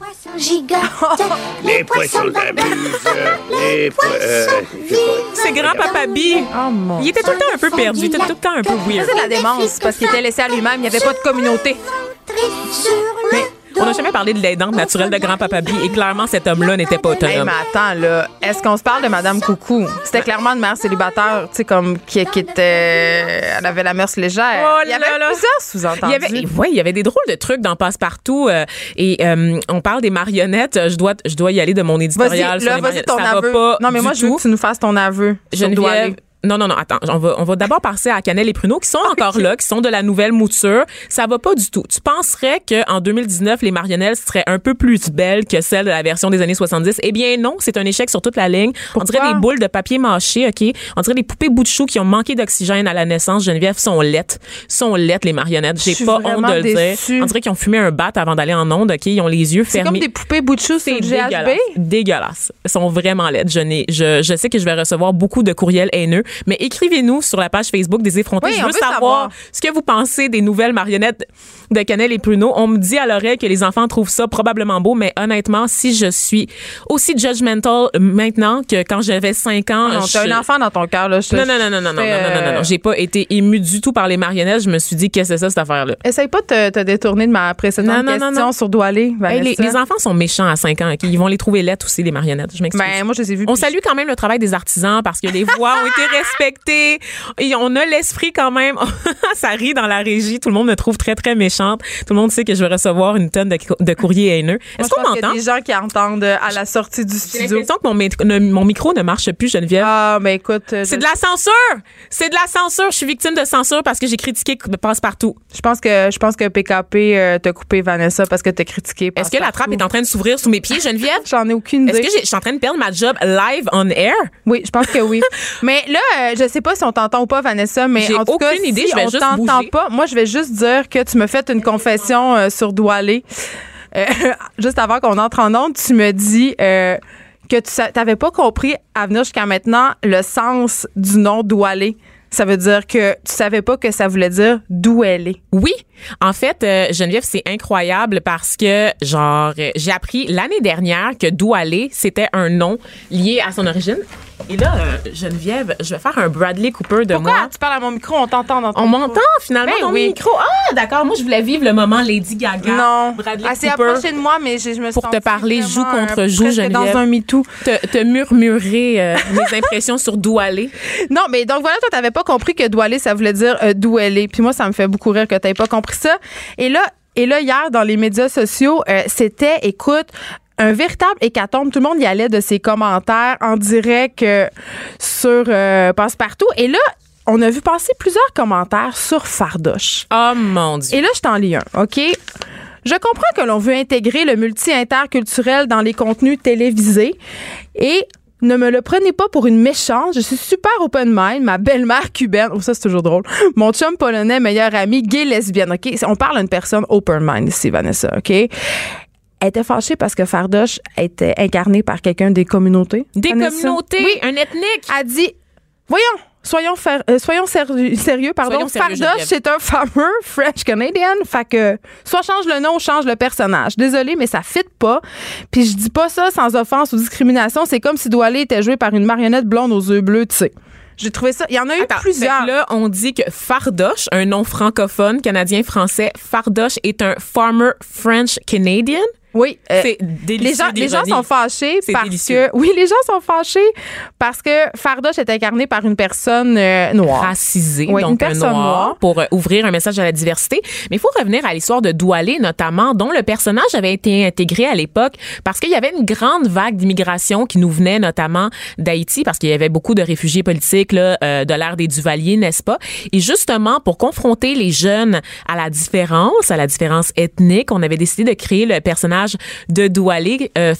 Les poissons s'amusent. Les po- euh, je sais pas. C'est grand-papa B. Oh mon Il était tout le temps un peu perdu, il était tout le temps un peu weird. C'est de la démence parce qu'il était laissé à lui-même. Il n'y avait pas de communauté. sur le On n'a jamais parlé de l'aidante naturelle de grand-papa B et clairement, cet homme-là n'était pas Hey, autonome. mais attends, là, est-ce qu'on se parle de Madame Coucou? C'était clairement une mère célibataire, tu sais, comme qui, qui était. Elle avait la mœurs légère. Oh il y avait là plusieurs sous-entendus. ouais, il y avait des drôles de trucs dans Passe-Partout euh, et euh, on parle des marionnettes. Je dois, je dois y aller de mon Vas-y, éditorial. sur là, vas-y ton Ça aveu. pas Non, mais moi, je veux que tu nous fasses ton aveu. sur Doualé. Geneviève. Non, non, non, attends. On va, on va d'abord passer à Cannelle et Pruneau, qui sont Ah, encore là, qui sont de la nouvelle mouture. Ça va pas du tout. Tu penserais qu'en 2019, les marionnettes seraient un peu plus belles que celles de la version des années 70. Eh bien, non, c'est un échec sur toute la ligne. On dirait des boules de papier mâché, OK? On dirait des poupées bout de chou qui ont manqué d'oxygène à la naissance. Geneviève sont laites. Sont laites, les marionnettes. J'ai pas honte de le dire. On dirait qu'ils ont fumé un bat avant d'aller en onde, OK? Ils ont les yeux C'est fermés. comme des poupées bout de chou C'est GHB. dégueulasse. Dégueulasse. Elles sont vraiment laides. Je, je, je sais que je vais recevoir beaucoup de courriels haineux, mais écrivez-nous sur la page Facebook des effrontés. Oui, je veux savoir, savoir. ce que vous pensez des nouvelles marionnettes de Cannelle et Pruneau. On me dit à l'oreille que les enfants trouvent ça probablement beau, mais honnêtement, si je suis aussi judgmental maintenant que quand j'avais 5 ans, Non, t'as je- un enfant dans ton cœur, là. je non, non, non, non, non, non, je non, non, non, non, non. euh, J'ai pas été émue du tout par les marionnettes. Je me suis dit, qu'est-ce que c'est ça, cette affaire-là? Essaye pas de te, te détourner de ma précédente Non, non, non, question non. sur Doualé, Hey, les, les enfants sont méchants à 5 ans. Ils vont les trouver lettres aussi, les marionnettes. Je m'excuse. Ben, moi, je les ai vus. On salue quand même le travail des artisans parce que les voix ont été respectées et on a l'esprit quand même. ça rit dans la régie. Tout le monde me trouve très, très méchante. Tout le monde sait que je vais recevoir une tonne de, de courriers haineux. Est-ce qu'on pense qu'il y a m'entend? des gens qui entendent euh, à la sortie du J'ai studio. l'impression que mon, ne- mon micro ne marche plus, Geneviève. Ah, ben écoute, euh, C'est je- de la censure! C'est de la censure! Je suis victime de censure parce que j'ai critiqué Passe-Partout. je pense que je pense que PKP euh, t'a coupé Vanessa parce que t'as critiqué. Est-ce que la trappe est en train de s'ouvrir sous mes pieds, Geneviève? J'en ai aucune Est-ce idée. que j'ai- je suis en train de perdre ma job live on air? Oui, je pense que oui. mais là, euh, je sais pas si on t'entend ou pas, Vanessa, mais en tout cas, aucune idée, si je vais on t'entend pas, moi, je vais juste dire que tu me fais une confession euh, sur Doualé. Euh, juste avant qu'on entre en onde, tu me dis que tu n'avais pas compris à venir jusqu'à maintenant le sens du nom Doualé. Ça veut dire que tu savais pas que ça voulait dire d'où elle est. Oui. En fait, euh, Geneviève, c'est incroyable parce que, genre, j'ai appris l'année dernière que Doualé, c'était un nom lié à son origine. Et là, euh, Geneviève, je vais faire un Bradley Cooper de Pourquoi moi. tu parles à mon micro? On t'entend dans ton On m'entend finalement Ben dans oui. mon micro. Ah, d'accord. Moi, je voulais vivre le moment Lady Gaga. Non. Bradley Elle s'est Cooper. approchée de moi, mais je, je me suis Pour te parler joue vraiment, contre euh, joue, Geneviève. dans un MeToo. Te, te murmurer euh, mes impressions sur Doualé. Non, mais donc voilà, toi, t'avais pas compris que Doualé, ça voulait dire euh, est. Puis moi, ça me fait beaucoup rire que t'aies pas compris ça. Et là, et là hier, dans les médias sociaux, euh, c'était, écoute, un véritable hécatombe. Tout le monde y allait de ses commentaires en direct euh, sur euh, Passepartout. Et là, on a vu passer plusieurs commentaires sur Fardoche. Oh mon Dieu. Et là, je t'en lis un, OK? Je comprends que l'on veut intégrer le multi-interculturel dans les contenus télévisés et ne me le prenez pas pour une méchante. Je suis super open mind. Ma belle-mère cubaine. Oh, ça, c'est toujours drôle. Mon chum polonais, meilleur ami, gay, lesbienne. OK? On parle d'une personne open mind ici, Vanessa. OK? Elle était fâchée parce que Fardoche était incarné par quelqu'un des communautés. Des communautés, Oui. un ethnique. A dit, voyons, soyons, fer- euh, soyons sérieux, sérieux, pardon. Soyons Fardoche, c'est un fameux French Canadian. Fait que, soit change le nom ou change le personnage. Désolée, mais ça fit pas. Puis je dis pas ça sans offense ou discrimination. C'est comme si Doualé était joué par une marionnette blonde aux yeux bleus, tu sais. J'ai trouvé ça. Il y en a eu Attends, plusieurs. là, on dit que Fardoche, un nom francophone, canadien-français, Fardoche est un farmer French Canadian? Oui. euh, C'est délicieux les gens, les gens sont fâchés parce délicieux. que oui, les gens sont fâchés parce que Fardoche est incarné par une personne euh, noire. racisé, Oui, une donc un personne noir, noire. pour euh, ouvrir un message à la diversité. Mais il faut revenir à l'histoire de Doualé, notamment, dont le personnage avait été intégré à l'époque parce qu'il y avait une grande vague d'immigration qui nous venait notamment d'Haïti, parce qu'il y avait beaucoup de réfugiés politiques là, euh, de l'ère des Duvaliers, n'est-ce pas? Et justement, pour confronter les jeunes à la différence, à la différence ethnique, on avait décidé de créer le personnage de Doualé, euh,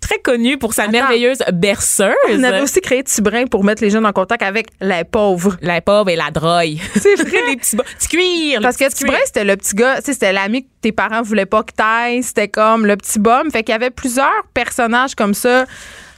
très connu pour sa merveilleuse berceuse. On avait aussi créé Tibrin pour mettre les jeunes en contact avec les pauvres. La pauvre et la droille. C'est vrai. les petits petits cuirs. Parce les que Tibrin, c'était le petit gars, c'était l'ami que tes parents voulaient pas que t'ailles. C'était comme le petit bum. Fait qu'il y avait plusieurs personnages comme ça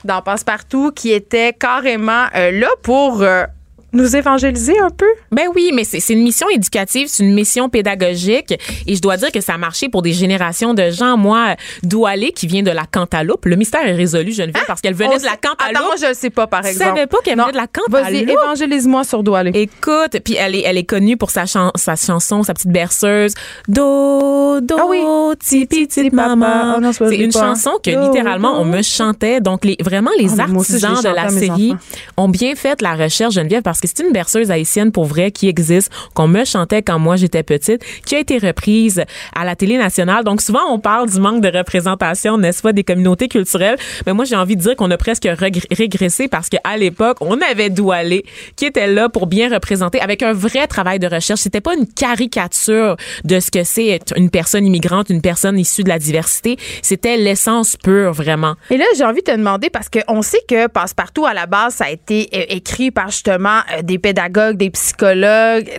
dans Passepartout qui étaient carrément euh, là pour euh, nous évangéliser un peu? Ben oui, mais c'est une mission éducative, c'est une mission pédagogique. Et je dois dire que ça a marché pour des générations de gens. Moi, Doualé, qui vient de la Cantaloupe, le mystère est résolu, Geneviève, parce qu'elle venait On de la Cantaloupe. Attends, moi, je le sais pas, par exemple. savais pas qu'elle venait de la Vas-y, Cantaloupe? évangélise-moi sur Doualé. Écoute, puis elle est, elle est connue pour sa, chan- sa chanson, sa petite berceuse. Do, do, Ah oui. ti, maman. Ah je c'est une pas. chanson que Do, littéralement on me chantait. Donc les, vraiment les Ah, aussi, je artisans de la série ont bien fait la recherche Geneviève parce c'est une berceuse haïtienne pour vrai qui existe, qu'on me chantait quand moi j'étais petite, qui a été reprise à la télé nationale. Donc souvent on parle du manque de représentation, n'est-ce pas, des communautés culturelles. Mais moi j'ai envie de dire qu'on a presque régressé parce qu'à l'époque on avait Doualé qui était là pour bien représenter avec un vrai travail de recherche. C'était pas une caricature de ce que c'est une personne immigrante, une personne issue de la diversité. C'était l'essence pure vraiment. Et là, j'ai envie de te demander, parce qu'on sait que Passepartout, à la base, ça a été euh, écrit par justement des pédagogues, des psychologues. Euh,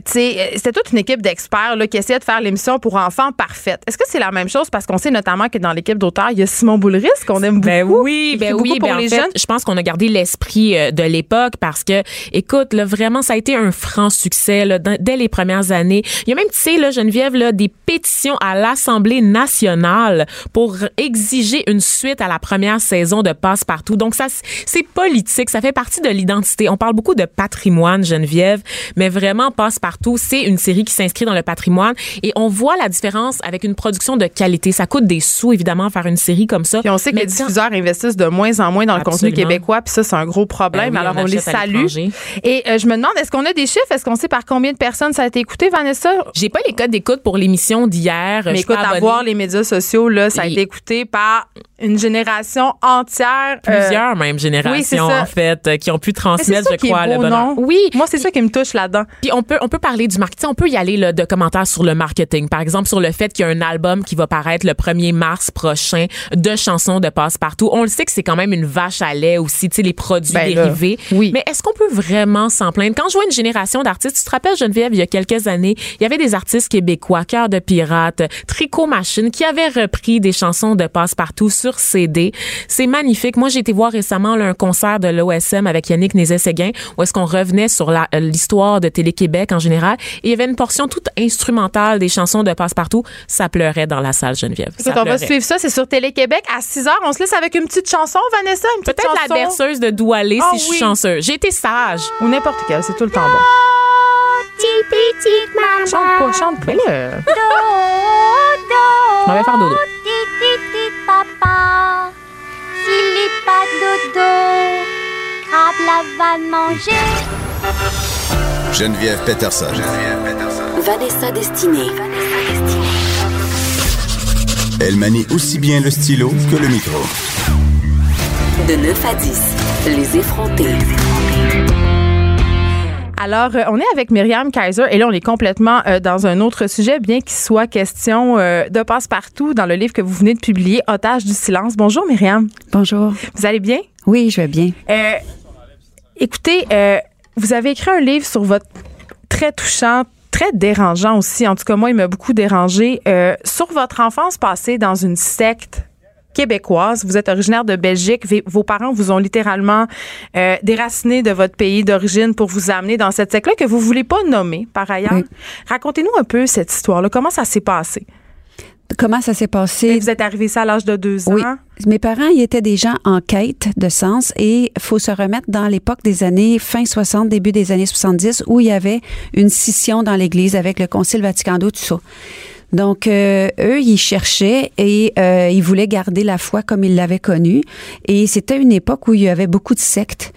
c'était toute une équipe d'experts là, qui essayaient de faire l'émission pour enfants parfaite. Est-ce que c'est la même chose? Parce qu'on sait notamment que dans l'équipe d'auteurs, il y a Simon Boulris, qu'on aime beaucoup. Ben oui, qui ben oui, beaucoup pour ben en les fait, jeunes. je pense qu'on a gardé l'esprit euh, de l'époque parce que, écoute, là, vraiment, ça a été un franc succès là, dans- dès les premières années. Il y a même, tu sais, là, Geneviève, là, des pétitions à l'Assemblée nationale pour exiger une suite à la première saison de Passe-Partout. Donc, ça, c'est politique, ça fait partie de l'identité. On parle beaucoup de patrimoine, Geneviève, mais vraiment, Passe-Partout, c'est une série qui s'inscrit dans le patrimoine et on voit la différence avec une production de qualité. Ça coûte des sous, évidemment, faire une série comme ça. Puis on sait que Mais les diffuseurs investissent de moins en moins dans le contenu québécois, puis ça, c'est un gros problème. Ben oui, Alors, on on, les salue. Et euh, je me demande, est-ce qu'on a des chiffres? Est-ce qu'on sait par combien de personnes ça a été écouté, Vanessa? J'ai pas les codes d'écoute pour l'émission d'hier. Mais écoute, à voir les médias sociaux, là, ça a été écouté par une génération entière. euh, plusieurs même générations en fait euh, qui ont pu transmettre je crois le bonheur. non? Oui, Moi, c'est ça qui me touche là-dedans. Puis on peut on peut parler du marketing, on peut y aller là, de commentaires sur le marketing. Par exemple sur le fait qu'il y a un album qui va paraître le 1er mars prochain de chansons de passe-partout. On le sait que c'est quand même une vache à lait aussi, tu sais les produits Ben là, dérivés. oui. Mais est-ce qu'on peut vraiment s'en plaindre? Quand je vois une génération d'artistes, tu te rappelles Geneviève, il y a quelques années, il y avait des artistes québécois, Cœur de pirate, Tricot Machine qui avaient repris des chansons de passe-partout sur CD. C'est magnifique. Moi, j'ai été voir récemment là, un concert de l'OSM avec Yannick Nézet-Séguin où est-ce qu'on revenait sur euh, l'histoire de Télé-Québec en général. Et il y avait une portion toute instrumentale des chansons de passe-partout. Ça pleurait dans la salle, Geneviève. Ça on va suivre ça. C'est sur Télé-Québec à 6 h. On se laisse avec une petite chanson, Vanessa? Une petite Peut-être la berceuse de Doualé Ah si je suis oui. chanceuse. J'ai été sage. Ou n'importe quelle. C'est tout le temps bon. Petite, petite maman. Chante pas, chante pas. Do. Je m'en vais faire dodo. Papa. S'il pas dodo, crabe la va manger. Geneviève Peterson. Geneviève Peterson. Vanessa Destinée. Elle manie aussi bien le stylo que le micro. De 9 à 10, les effrontés. Alors, euh, on est avec Myriam Kaiser et là, on est complètement euh, dans un autre sujet, bien qu'il soit question euh, de passe-partout dans le livre que vous venez de publier, Otage du silence. Bonjour, Myriam. Bonjour. Vous allez bien? Oui, je vais bien. Euh, écoutez, euh, vous avez écrit un livre sur votre très touchant, très dérangeant aussi. En tout cas, moi, il m'a beaucoup dérangé. euh, sur votre enfance passée dans une secte québécoise. Vous êtes originaire de Belgique. Vos parents vous ont littéralement euh, déraciné de votre pays d'origine pour vous amener dans cette secte-là que vous voulez pas nommer, par ailleurs. Oui. Racontez-nous un peu cette histoire-là. Comment ça s'est passé? Comment ça s'est passé? Vous êtes arrivé ça à l'âge de deux ans? Oui. Mes parents, ils étaient des gens en quête de sens et faut se remettre dans l'époque des années fin 60, début des années 70 où il y avait une scission dans l'Église avec le Concile Vatican II, tout ça. Donc, euh, eux, ils cherchaient et euh, ils voulaient garder la foi comme ils l'avaient connue. Et c'était une époque où il y avait beaucoup de sectes.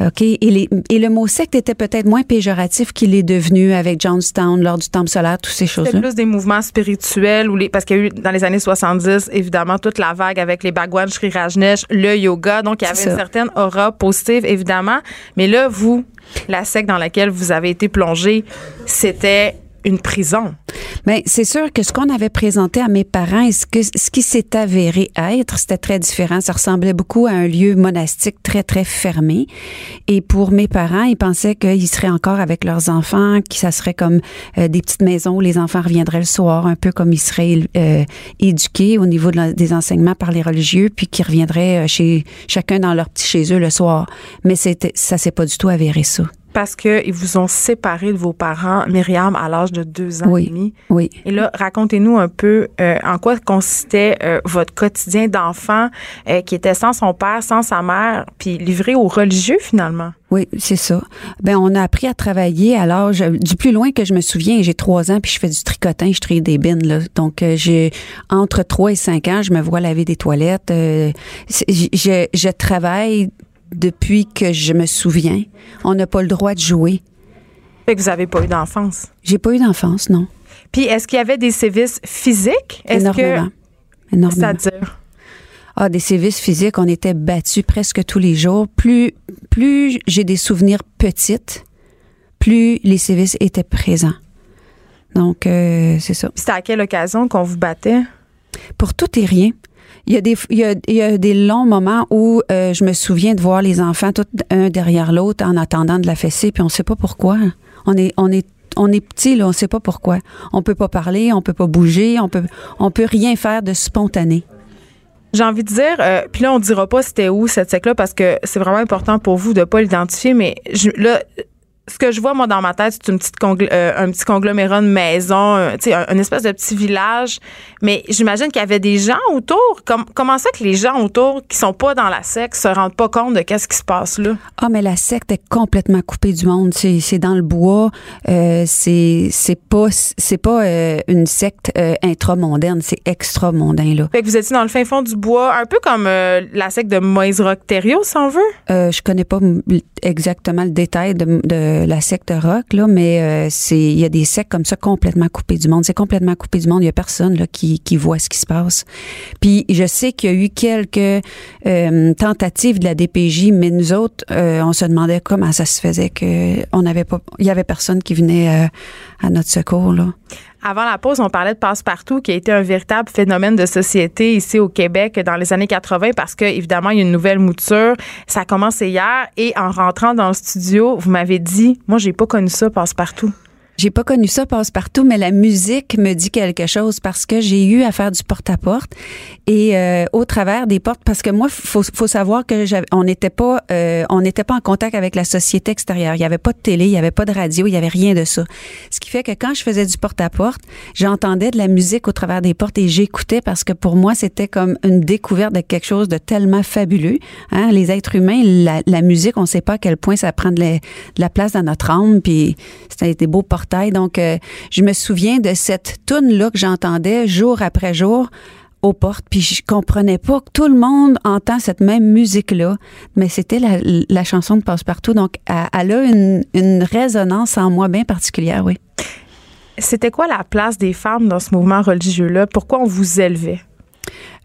OK? Et, les- et le mot secte était peut-être moins péjoratif qu'il est devenu avec Johnstown lors du Temple solaire, toutes ces C'était choses-là. plus des mouvements spirituels ou les parce qu'il y a eu dans les années 70 évidemment toute la vague avec les Bhagwan Sri Rajneesh, le yoga donc il y avait une certaine aura positive évidemment mais là vous la secte dans laquelle vous avez été plongé c'était une prison. Bien, c'est sûr que ce qu'on avait présenté à mes parents ce, que, ce qui s'est avéré être, c'était très différent. Ça ressemblait beaucoup à un lieu monastique très, très fermé. Et pour mes parents, ils pensaient qu'ils seraient encore avec leurs enfants, que ça serait comme euh, des petites maisons où les enfants reviendraient le soir, un peu comme ils seraient euh, éduqués au niveau des enseignements par les religieux, puis qu'ils reviendraient euh, chez chacun dans leur petit chez eux le soir. Mais c'était, ça s'est pas du tout avéré, ça. Parce qu'ils vous ont séparé de vos parents, Myriam, à l'âge de deux ans et Oui. demi. Oui. Et là, racontez-nous un peu euh, en quoi consistait euh, votre quotidien d'enfant euh, qui était sans son père, sans sa mère, puis livré aux religieux finalement? Oui, c'est ça. Ben, on a appris à travailler à l'âge du plus loin que je me souviens. J'ai trois ans puis je fais du tricotin, je trie des bines là. Donc euh, j'ai entre trois et cinq ans, je me vois laver des toilettes. Euh, je, je travaille depuis que je me souviens. On n'a pas le droit de jouer. Fait que vous avez pas eu d'enfance. J'ai pas eu d'enfance, non. Puis est-ce qu'il y avait des sévices physiques? Énormément. que Énormément. c'est-à-dire Ah, des sévices physiques, on était battus presque tous les jours. Plus, plus j'ai des souvenirs petites, plus les sévices étaient présents. Donc, euh, c'est ça. C'était à quelle occasion qu'on vous battait? Pour tout et rien. Il y a des, il y a, il y a des longs moments où euh, je me souviens de voir les enfants tout un derrière l'autre en attendant de la fessée, puis on sait pas pourquoi. On est, on est, on est petit, là, on sait pas pourquoi. On peut pas parler, on peut pas bouger, on peut, on peut rien faire de spontané. J'ai envie de dire, euh, puis là, on dira pas c'était où cette secte-là parce que c'est vraiment important pour vous de pas l'identifier, mais je, là, ce que je vois, moi, dans ma tête, c'est une petite congl- euh, un petit conglomérat de maisons, euh, tu sais, un, une espèce de petit village. Mais j'imagine qu'il y avait des gens autour. Comme, comment ça que les gens autour qui sont pas dans la secte se rendent pas compte de qu'est-ce qui se passe là? Ah, mais la secte est complètement coupée du monde. C'est, c'est dans le bois. Euh, c'est, c'est pas, c'est pas euh, une secte euh, intramondaine. C'est extramondain, là. Fait que vous étiez dans le fin fond du bois, un peu comme euh, la secte de Moïse Rock si on veut? Euh, je connais pas exactement le détail de, de la secte rock, là, mais euh, c'est il y a des sectes comme ça complètement coupées du monde. C'est complètement coupé du monde. Il y a personne là, qui, qui voit ce qui se passe. Puis je sais qu'il y a eu quelques euh, tentatives de la DPJ, mais nous autres, euh, on se demandait comment ça se faisait que on n'avait pas, il y avait personne qui venait euh, à notre secours là. Avant la pause, on parlait de Passe-Partout, qui a été un véritable phénomène de société ici au Québec dans les années 80, parce que évidemment, il y a une nouvelle mouture. Ça a commencé hier, et en rentrant dans le studio, vous m'avez dit, moi, j'ai pas connu ça, Passe-Partout. J'ai pas connu ça passe-partout, mais la musique me dit quelque chose parce que j'ai eu à faire du porte-à-porte et euh, au travers des portes, parce que moi, faut, faut savoir que on n'était pas, euh, on n'était pas en contact avec la société extérieure. Il y avait pas de télé, il y avait pas de radio, il y avait rien de ça. Ce qui fait que quand je faisais du porte-à-porte, j'entendais de la musique au travers des portes et j'écoutais parce que pour moi, c'était comme une découverte de quelque chose de tellement fabuleux. Hein? Les êtres humains, la, la musique, on sait pas à quel point ça prend de la, de la place dans notre âme, puis c'était des beaux Donc, euh, je me souviens de cette toune là que j'entendais jour après jour aux portes, puis je comprenais pas que tout le monde entend cette même musique-là, mais c'était la, chanson de Passe-Partout, donc elle a une, une résonance en moi bien particulière, oui. C'était quoi la place des femmes dans ce mouvement religieux-là? Pourquoi on vous élevait?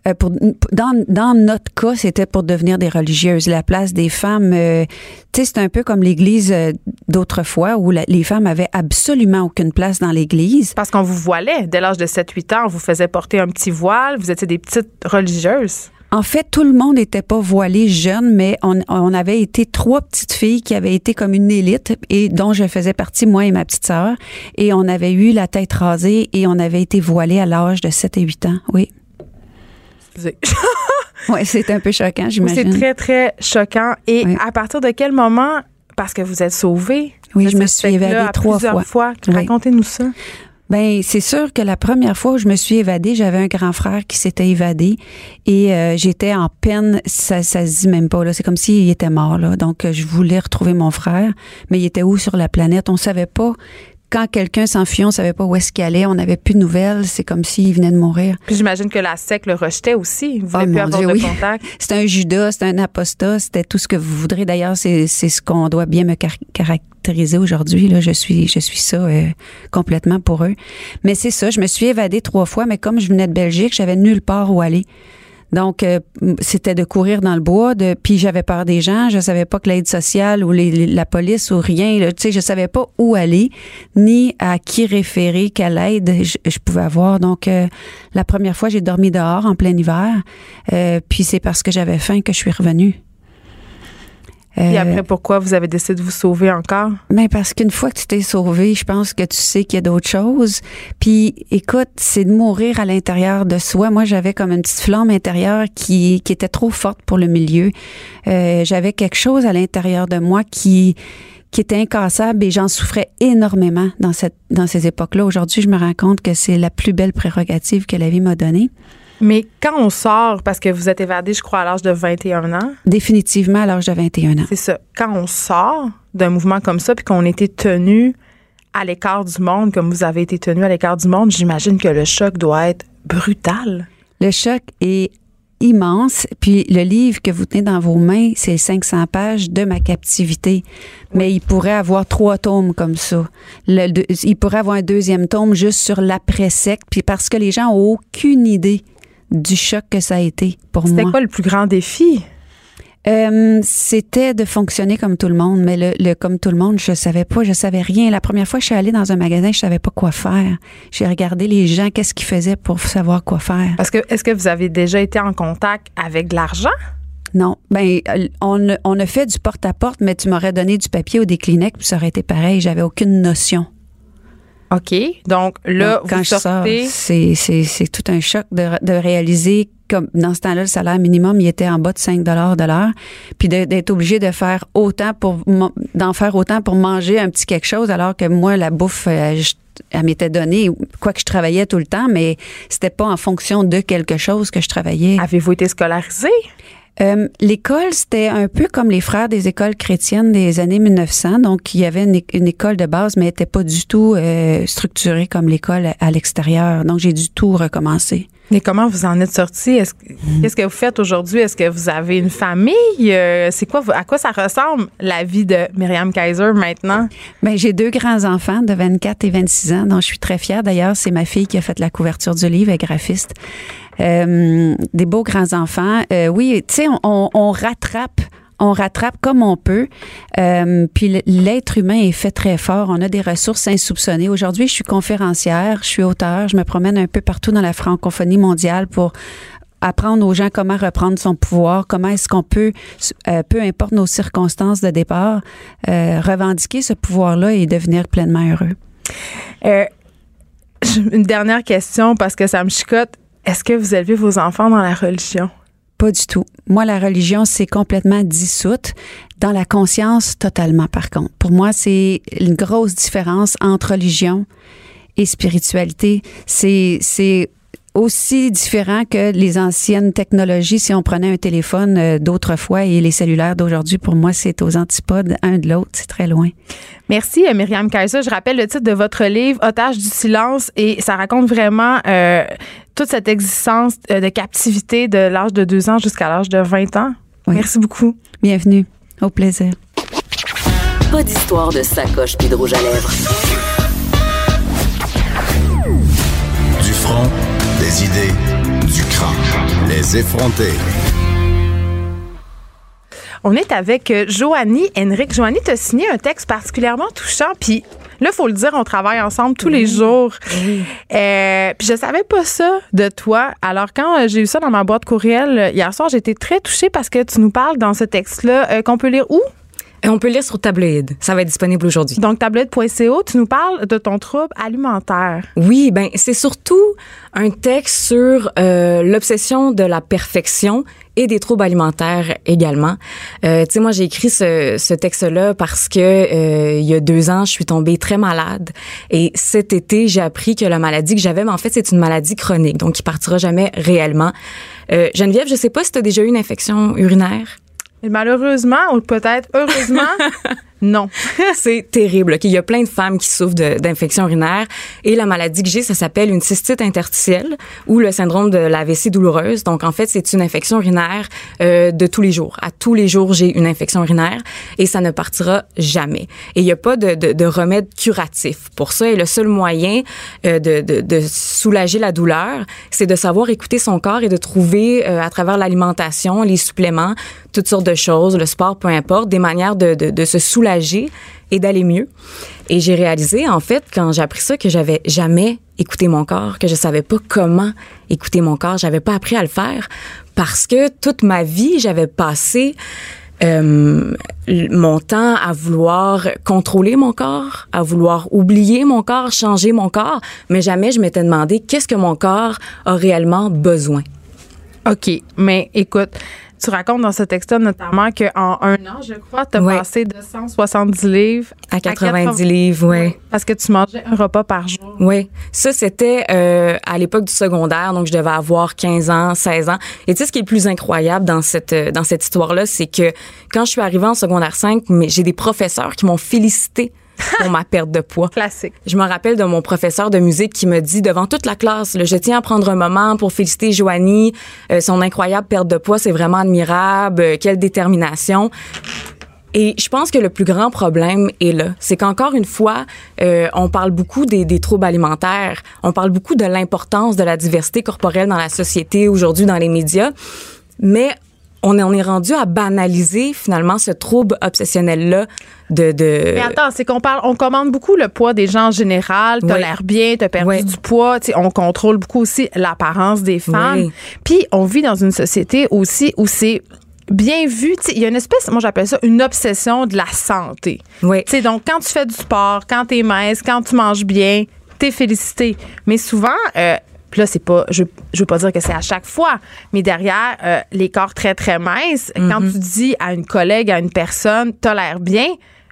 Euh, pour, dans, dans notre cas, c'était pour devenir des religieuses. La place des femmes, euh, tu sais, c'est un peu comme l'Église euh, d'autrefois où la- les femmes avaient absolument aucune place dans l'Église. Parce qu'on vous voilait. Dès l'âge de 7-8 ans, on vous faisait porter un petit voile. Vous étiez des petites religieuses. En fait, tout le monde n'était pas voilé jeune, mais on, on avait été trois petites filles qui avaient été comme une élite et dont je faisais partie, moi et ma petite sœur. Et on avait eu la tête rasée et on avait été voilés à l'âge de 7 et 8 ans. Oui. Excusez. Oui, c'est un peu choquant, C'est j'imagine. très, très choquant. Et Oui. à partir de quel moment, parce que vous êtes sauvée, Oui, je me suis évadée trois plusieurs fois. fois? Oui. Racontez-nous ça. Ben, c'est sûr que la première fois où je me suis évadée, j'avais un grand frère qui s'était évadé et euh, j'étais en peine. Ça, ça se dit même pas là. C'est comme s'il était mort là. Donc, euh, je voulais retrouver mon frère, mais il était où sur la planète? On savait pas. Quand quelqu'un s'enfuyait, on savait pas où est-ce qu'il allait. On n'avait plus de nouvelles. C'est comme s'il venait de mourir. Puis j'imagine que la SEC le rejetait aussi. Vous Oh, voulez plus avoir Dieu, de oui. contact? C'était un Judas, c'était un apostat, c'était tout ce que vous voudrez. D'ailleurs, c'est c'est ce qu'on doit bien me car- caractériser aujourd'hui. Là, je suis, je suis ça euh, complètement pour eux. Mais c'est ça, je me suis évadée trois fois, mais comme je venais de Belgique, j'avais nulle part où aller. Donc, euh, c'était de courir dans le bois, de, puis j'avais peur des gens. Je savais pas que l'aide sociale ou les- la police ou rien, tu sais, je savais pas où aller, ni à qui référer, quelle aide je, je pouvais avoir. Donc, euh, la première fois, j'ai dormi dehors en plein hiver, euh, puis c'est parce que j'avais faim que je suis revenue. Et Euh, après, pourquoi vous avez décidé de vous sauver encore? ben parce qu'une fois que tu t'es sauvé, je pense que tu sais qu'il y a d'autres choses. Puis écoute, c'est de mourir à l'intérieur de soi. Moi, j'avais comme une petite flamme intérieure qui, qui était trop forte pour le milieu. Euh, j'avais quelque chose à l'intérieur de moi qui qui était incassable et j'en souffrais énormément dans cette dans ces époques-là. Aujourd'hui, je me rends compte que c'est la plus belle prérogative que la vie m'a donnée. Mais quand on sort, parce que vous êtes évadé, je crois, à l'âge de 21 ans, Définitivement à l'âge de 21 ans. c'est ça. Quand on sort d'un mouvement comme ça, puis qu'on était tenu à l'écart du monde, comme vous avez été tenu à l'écart du monde, j'imagine que le choc doit être brutal. Le choc est immense. Puis le livre que vous tenez dans vos mains, c'est 500 pages de ma captivité. Mais il pourrait avoir trois tomes comme ça. Le il pourrait avoir un deuxième tome juste sur l'après-secte. Puis parce que les gens ont aucune idée du choc que ça a été pour C'était moi. quoi le plus grand défi? Euh, c'était de fonctionner comme tout le monde, mais le, le comme tout le monde, je savais pas, je savais rien. La première fois que je suis allée dans un magasin, je savais pas quoi faire. J'ai regardé les gens, qu'est-ce qu'ils faisaient pour savoir quoi faire. Parce que est-ce que vous avez déjà été en contact avec de l'argent? Non. Ben, on, a- on a fait du porte-à-porte, mais tu m'aurais donné du papier ou des Kleenex, puis ça aurait été pareil. J'avais aucune notion. OK. Donc là, Donc, quand vous je sors, sortez. c'est, c'est, c'est tout un choc de, de réaliser comme dans ce temps-là, le salaire minimum, il était en bas de 5 de l'heure, puis d'être obligé de faire autant pour d'en faire autant pour manger un petit quelque chose, alors que moi, la bouffe, euh, elle m'était donnée, quoi que je travaillais tout le temps, mais c'était pas en fonction de quelque chose que je travaillais. Avez-vous été scolarisé? Euh, L'école, c'était un peu comme les frères des écoles chrétiennes des années 1900. Donc, il y avait une, école de base, mais elle n'était pas du tout euh, structurée comme l'école à, l'extérieur. Donc, j'ai dû tout recommencer. Mais comment vous en êtes sorti? Que- Qu'est-ce que vous faites aujourd'hui? Est-ce que vous avez une famille? Euh, c'est quoi, à quoi ça ressemble la vie de Myriam Kaiser maintenant? Ben, j'ai deux grands-enfants de 24 et 26 ans, dont je suis très fière. D'ailleurs, c'est ma fille qui a fait la couverture du livre, elle est graphiste. Euh, des beaux grands-enfants. Euh, oui, tu sais, on rattrape. On rattrape comme on peut. Euh, puis l'être humain est fait très fort. On a des ressources insoupçonnées. Aujourd'hui, je suis conférencière, je suis auteur, je me promène un peu partout dans la francophonie mondiale pour apprendre aux gens comment reprendre son pouvoir, comment est-ce qu'on peut, euh, peu importe nos circonstances de départ, euh, revendiquer ce pouvoir-là et devenir pleinement heureux. Une dernière question parce que ça me chicote. Est-ce que vous élevez vos enfants dans la religion? Pas du tout. Moi, la religion, c'est complètement dissoute. Dans la conscience, totalement, par contre. Pour moi, c'est une grosse différence entre religion et spiritualité. C'est, aussi différent que les anciennes technologies. Si on prenait un téléphone euh, d'autrefois et les cellulaires d'aujourd'hui, pour moi, c'est aux antipodes un de l'autre. C'est très loin. Merci, euh, Myriam Kaiser. Je rappelle le titre de votre livre, Otage du silence, et ça raconte vraiment euh, toute cette existence euh, de captivité de l'âge de 2 ans jusqu'à l'âge de 20 ans. Oui. Merci beaucoup. Bienvenue. Au plaisir. Pas d'histoire de sacoche puis de rouge à lèvres. Du front, des idées, du crâne. Les effronter. On est avec euh, Joanie Henrik. Joanie, tu as signé un texte particulièrement touchant, puis là, faut le dire, on travaille ensemble tous les jours. Euh, puis je savais pas ça de toi. Alors, quand euh, j'ai eu ça dans ma boîte courriel hier soir, j'étais très touchée parce que tu nous parles dans ce texte-là euh, qu'on peut lire où? Et on peut lire sur Tabloïd. Ça va être disponible aujourd'hui. Donc, tablette.co, tu nous parles de ton trouble alimentaire. Oui, ben c'est surtout un texte sur euh, l'obsession de la perfection et des troubles alimentaires également. Euh, tu sais, moi j'ai écrit ce, ce texte-là parce que euh, il y a deux ans, je suis tombée très malade et cet été j'ai appris que la maladie que j'avais, mais en fait c'est une maladie chronique, donc qui partira jamais réellement. Euh, Geneviève, je sais pas si tu as déjà eu une infection urinaire? Et malheureusement, ou peut-être heureusement, non. c'est terrible. OK? Il y a plein de femmes qui souffrent d'infections urinaires. Et la maladie que j'ai, ça s'appelle une cystite interstitielle ou le syndrome de la vessie douloureuse. Donc, en fait, c'est une infection urinaire euh, de tous les jours. À tous les jours, j'ai une infection urinaire et ça ne partira jamais. Et il n'y a pas de, de, de remède curatif pour ça. Et le seul moyen euh, de, soulager la douleur, c'est de savoir écouter son corps et de trouver euh, à travers l'alimentation, les suppléments, toutes sortes de choses, le sport, peu importe, des manières de se soulager et d'aller mieux. Et j'ai réalisé, en fait, quand j'ai appris ça, que j'avais jamais écouté mon corps, que je savais pas comment écouter mon corps. J'avais pas appris à le faire parce que toute ma vie, j'avais passé euh, mon temps à vouloir contrôler mon corps, à vouloir oublier mon corps, changer mon corps, mais jamais je m'étais demandé qu'est-ce que mon corps a réellement besoin. OK. Mais écoute, tu racontes dans ce texte-là notamment qu'en un an, je crois, tu as Ouais. passé de 170 livres À 90 livres, ouais. Parce que tu mangeais un repas par jour. Oui, ça c'était euh, à l'époque du secondaire, donc je devais avoir 15 ans, 16 ans. Et tu sais ce qui est le plus incroyable dans cette euh, dans cette histoire-là, c'est que quand je suis arrivée en secondaire 5, mais j'ai des professeurs qui m'ont félicité pour ma perte de poids. Classique. Je me rappelle de mon professeur de musique qui me dit devant toute la classe, là, je tiens à prendre un moment pour féliciter Joanie, euh, son incroyable perte de poids, c'est vraiment admirable, euh, quelle détermination. Et je pense que le plus grand problème est là. C'est qu'encore une fois, euh, on parle beaucoup des, des troubles alimentaires, on parle beaucoup de l'importance de la diversité corporelle dans la société aujourd'hui, dans les médias, mais on en est rendu à banaliser finalement ce trouble obsessionnel-là de... de Mais attends, c'est qu'on parle, on commande beaucoup le poids des gens en général. T'as Oui. l'air bien, t'as perdu Oui. du poids. On contrôle beaucoup aussi l'apparence des femmes. Oui. Puis on vit dans une société aussi où c'est bien vu. Il y a une espèce, moi j'appelle ça une obsession de la santé. Oui. Donc, quand tu fais du sport, quand t'es mince, quand tu manges bien, t'es félicité. Mais souvent, euh, puis là, c'est pas, je, je veux pas dire que c'est à chaque fois, mais derrière euh, les corps très, très minces, quand tu dis à une collègue, à une personne, t'as l'air bien,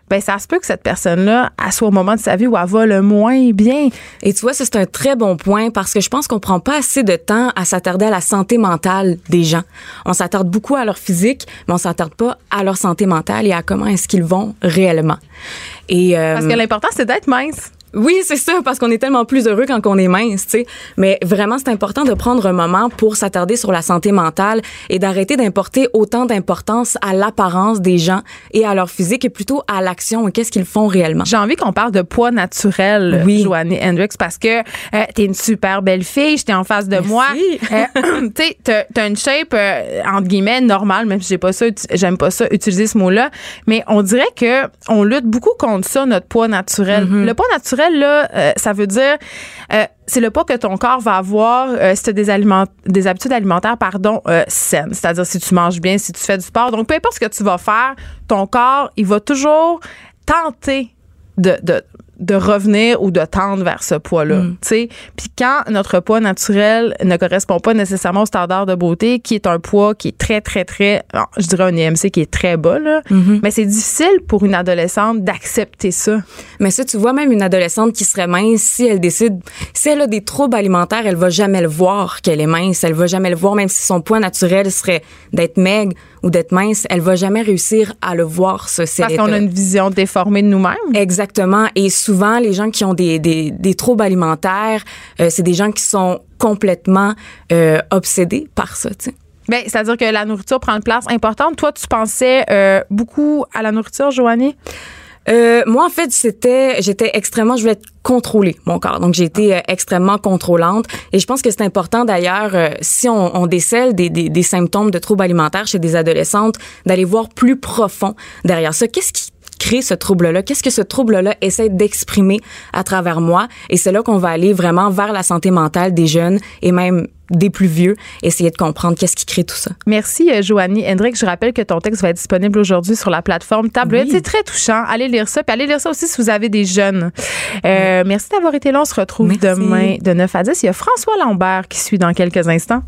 ben ça se peut que cette personne-là, elle soit au moment de sa vie où elle va le moins bien. Et tu vois, c'est un très bon point parce que je pense qu'on prend pas assez de temps à s'attarder à la santé mentale des gens. On s'attarde beaucoup à leur physique, mais on s'attarde pas à leur santé mentale et à comment est-ce qu'ils vont réellement. Et euh, Parce que l'important, c'est d'être mince. Oui, c'est ça, parce qu'on est tellement plus heureux quand on est mince, tu sais. Mais vraiment, c'est important de prendre un moment pour s'attarder sur la santé mentale et d'arrêter d'importer autant d'importance à l'apparence des gens et à leur physique et plutôt à l'action et qu'est-ce qu'ils font réellement. J'ai envie qu'on parle de poids naturel, Oui. Joanne Hendricks, parce que euh, t'es une super belle fille, j'étais en face de Merci. moi. Euh, tu sais, t'as- une shape, euh, entre guillemets, normale, même si j'ai pas ça, j'aime pas ça, utiliser ce mot-là, mais on dirait que on lutte beaucoup contre ça, notre poids naturel. Mm-hmm. Le poids naturel, là, euh, ça veut dire, euh, c'est le poids que ton corps va avoir euh, si tu des, aliment- des habitudes alimentaires pardon, euh, saines. C'est-à-dire si tu manges bien, si tu fais du sport. Donc, peu importe ce que tu vas faire, ton corps, il va toujours tenter de, de revenir ou de tendre vers ce poids-là. tu sais. Puis quand notre poids naturel ne correspond pas nécessairement au standard de beauté, qui est un poids qui est très, très, très, je dirais un IMC qui est très bas, là, mais c'est difficile pour une adolescente d'accepter ça. Mais ça, tu vois, même une adolescente qui serait mince, si elle décide, si elle a des troubles alimentaires, elle va jamais le voir qu'elle est mince. Elle va jamais le voir, même si son poids naturel serait d'être maigre ou d'être mince, elle va jamais réussir à le voir, ça. si Parce qu'on a une vision déformée de nous-mêmes. Exactement. Et souvent, les gens qui ont des, des, des troubles alimentaires, euh, c'est des gens qui sont complètement euh, obsédés par ça, tu sais. Ben, c'est-à-dire que la nourriture prend une place importante. Toi, tu pensais euh, beaucoup à la nourriture, Joanie? Euh, moi, en fait, c'était, j'étais extrêmement, je voulais contrôler mon corps. Donc, j'ai été euh, extrêmement contrôlante. Et je pense que c'est important d'ailleurs, euh, si on, on décèle des, des, des symptômes de troubles alimentaires chez des adolescentes, d'aller voir plus profond derrière ça. Qu'est-ce qui crée ce trouble-là? Qu'est-ce que ce trouble-là essaie d'exprimer à travers moi? Et c'est là qu'on va aller vraiment vers la santé mentale des jeunes et même des plus vieux, essayer de comprendre qu'est-ce qui crée tout ça. Merci, euh, Joanie. Hendrick, je rappelle que ton texte va être disponible aujourd'hui sur la plateforme Tableau. C'est très touchant. Allez lire ça. Puis allez lire ça aussi si vous avez des jeunes. Euh, Merci d'avoir été là. On se retrouve Merci. demain de 9 à 10. Il y a François Lambert qui suit dans quelques instants.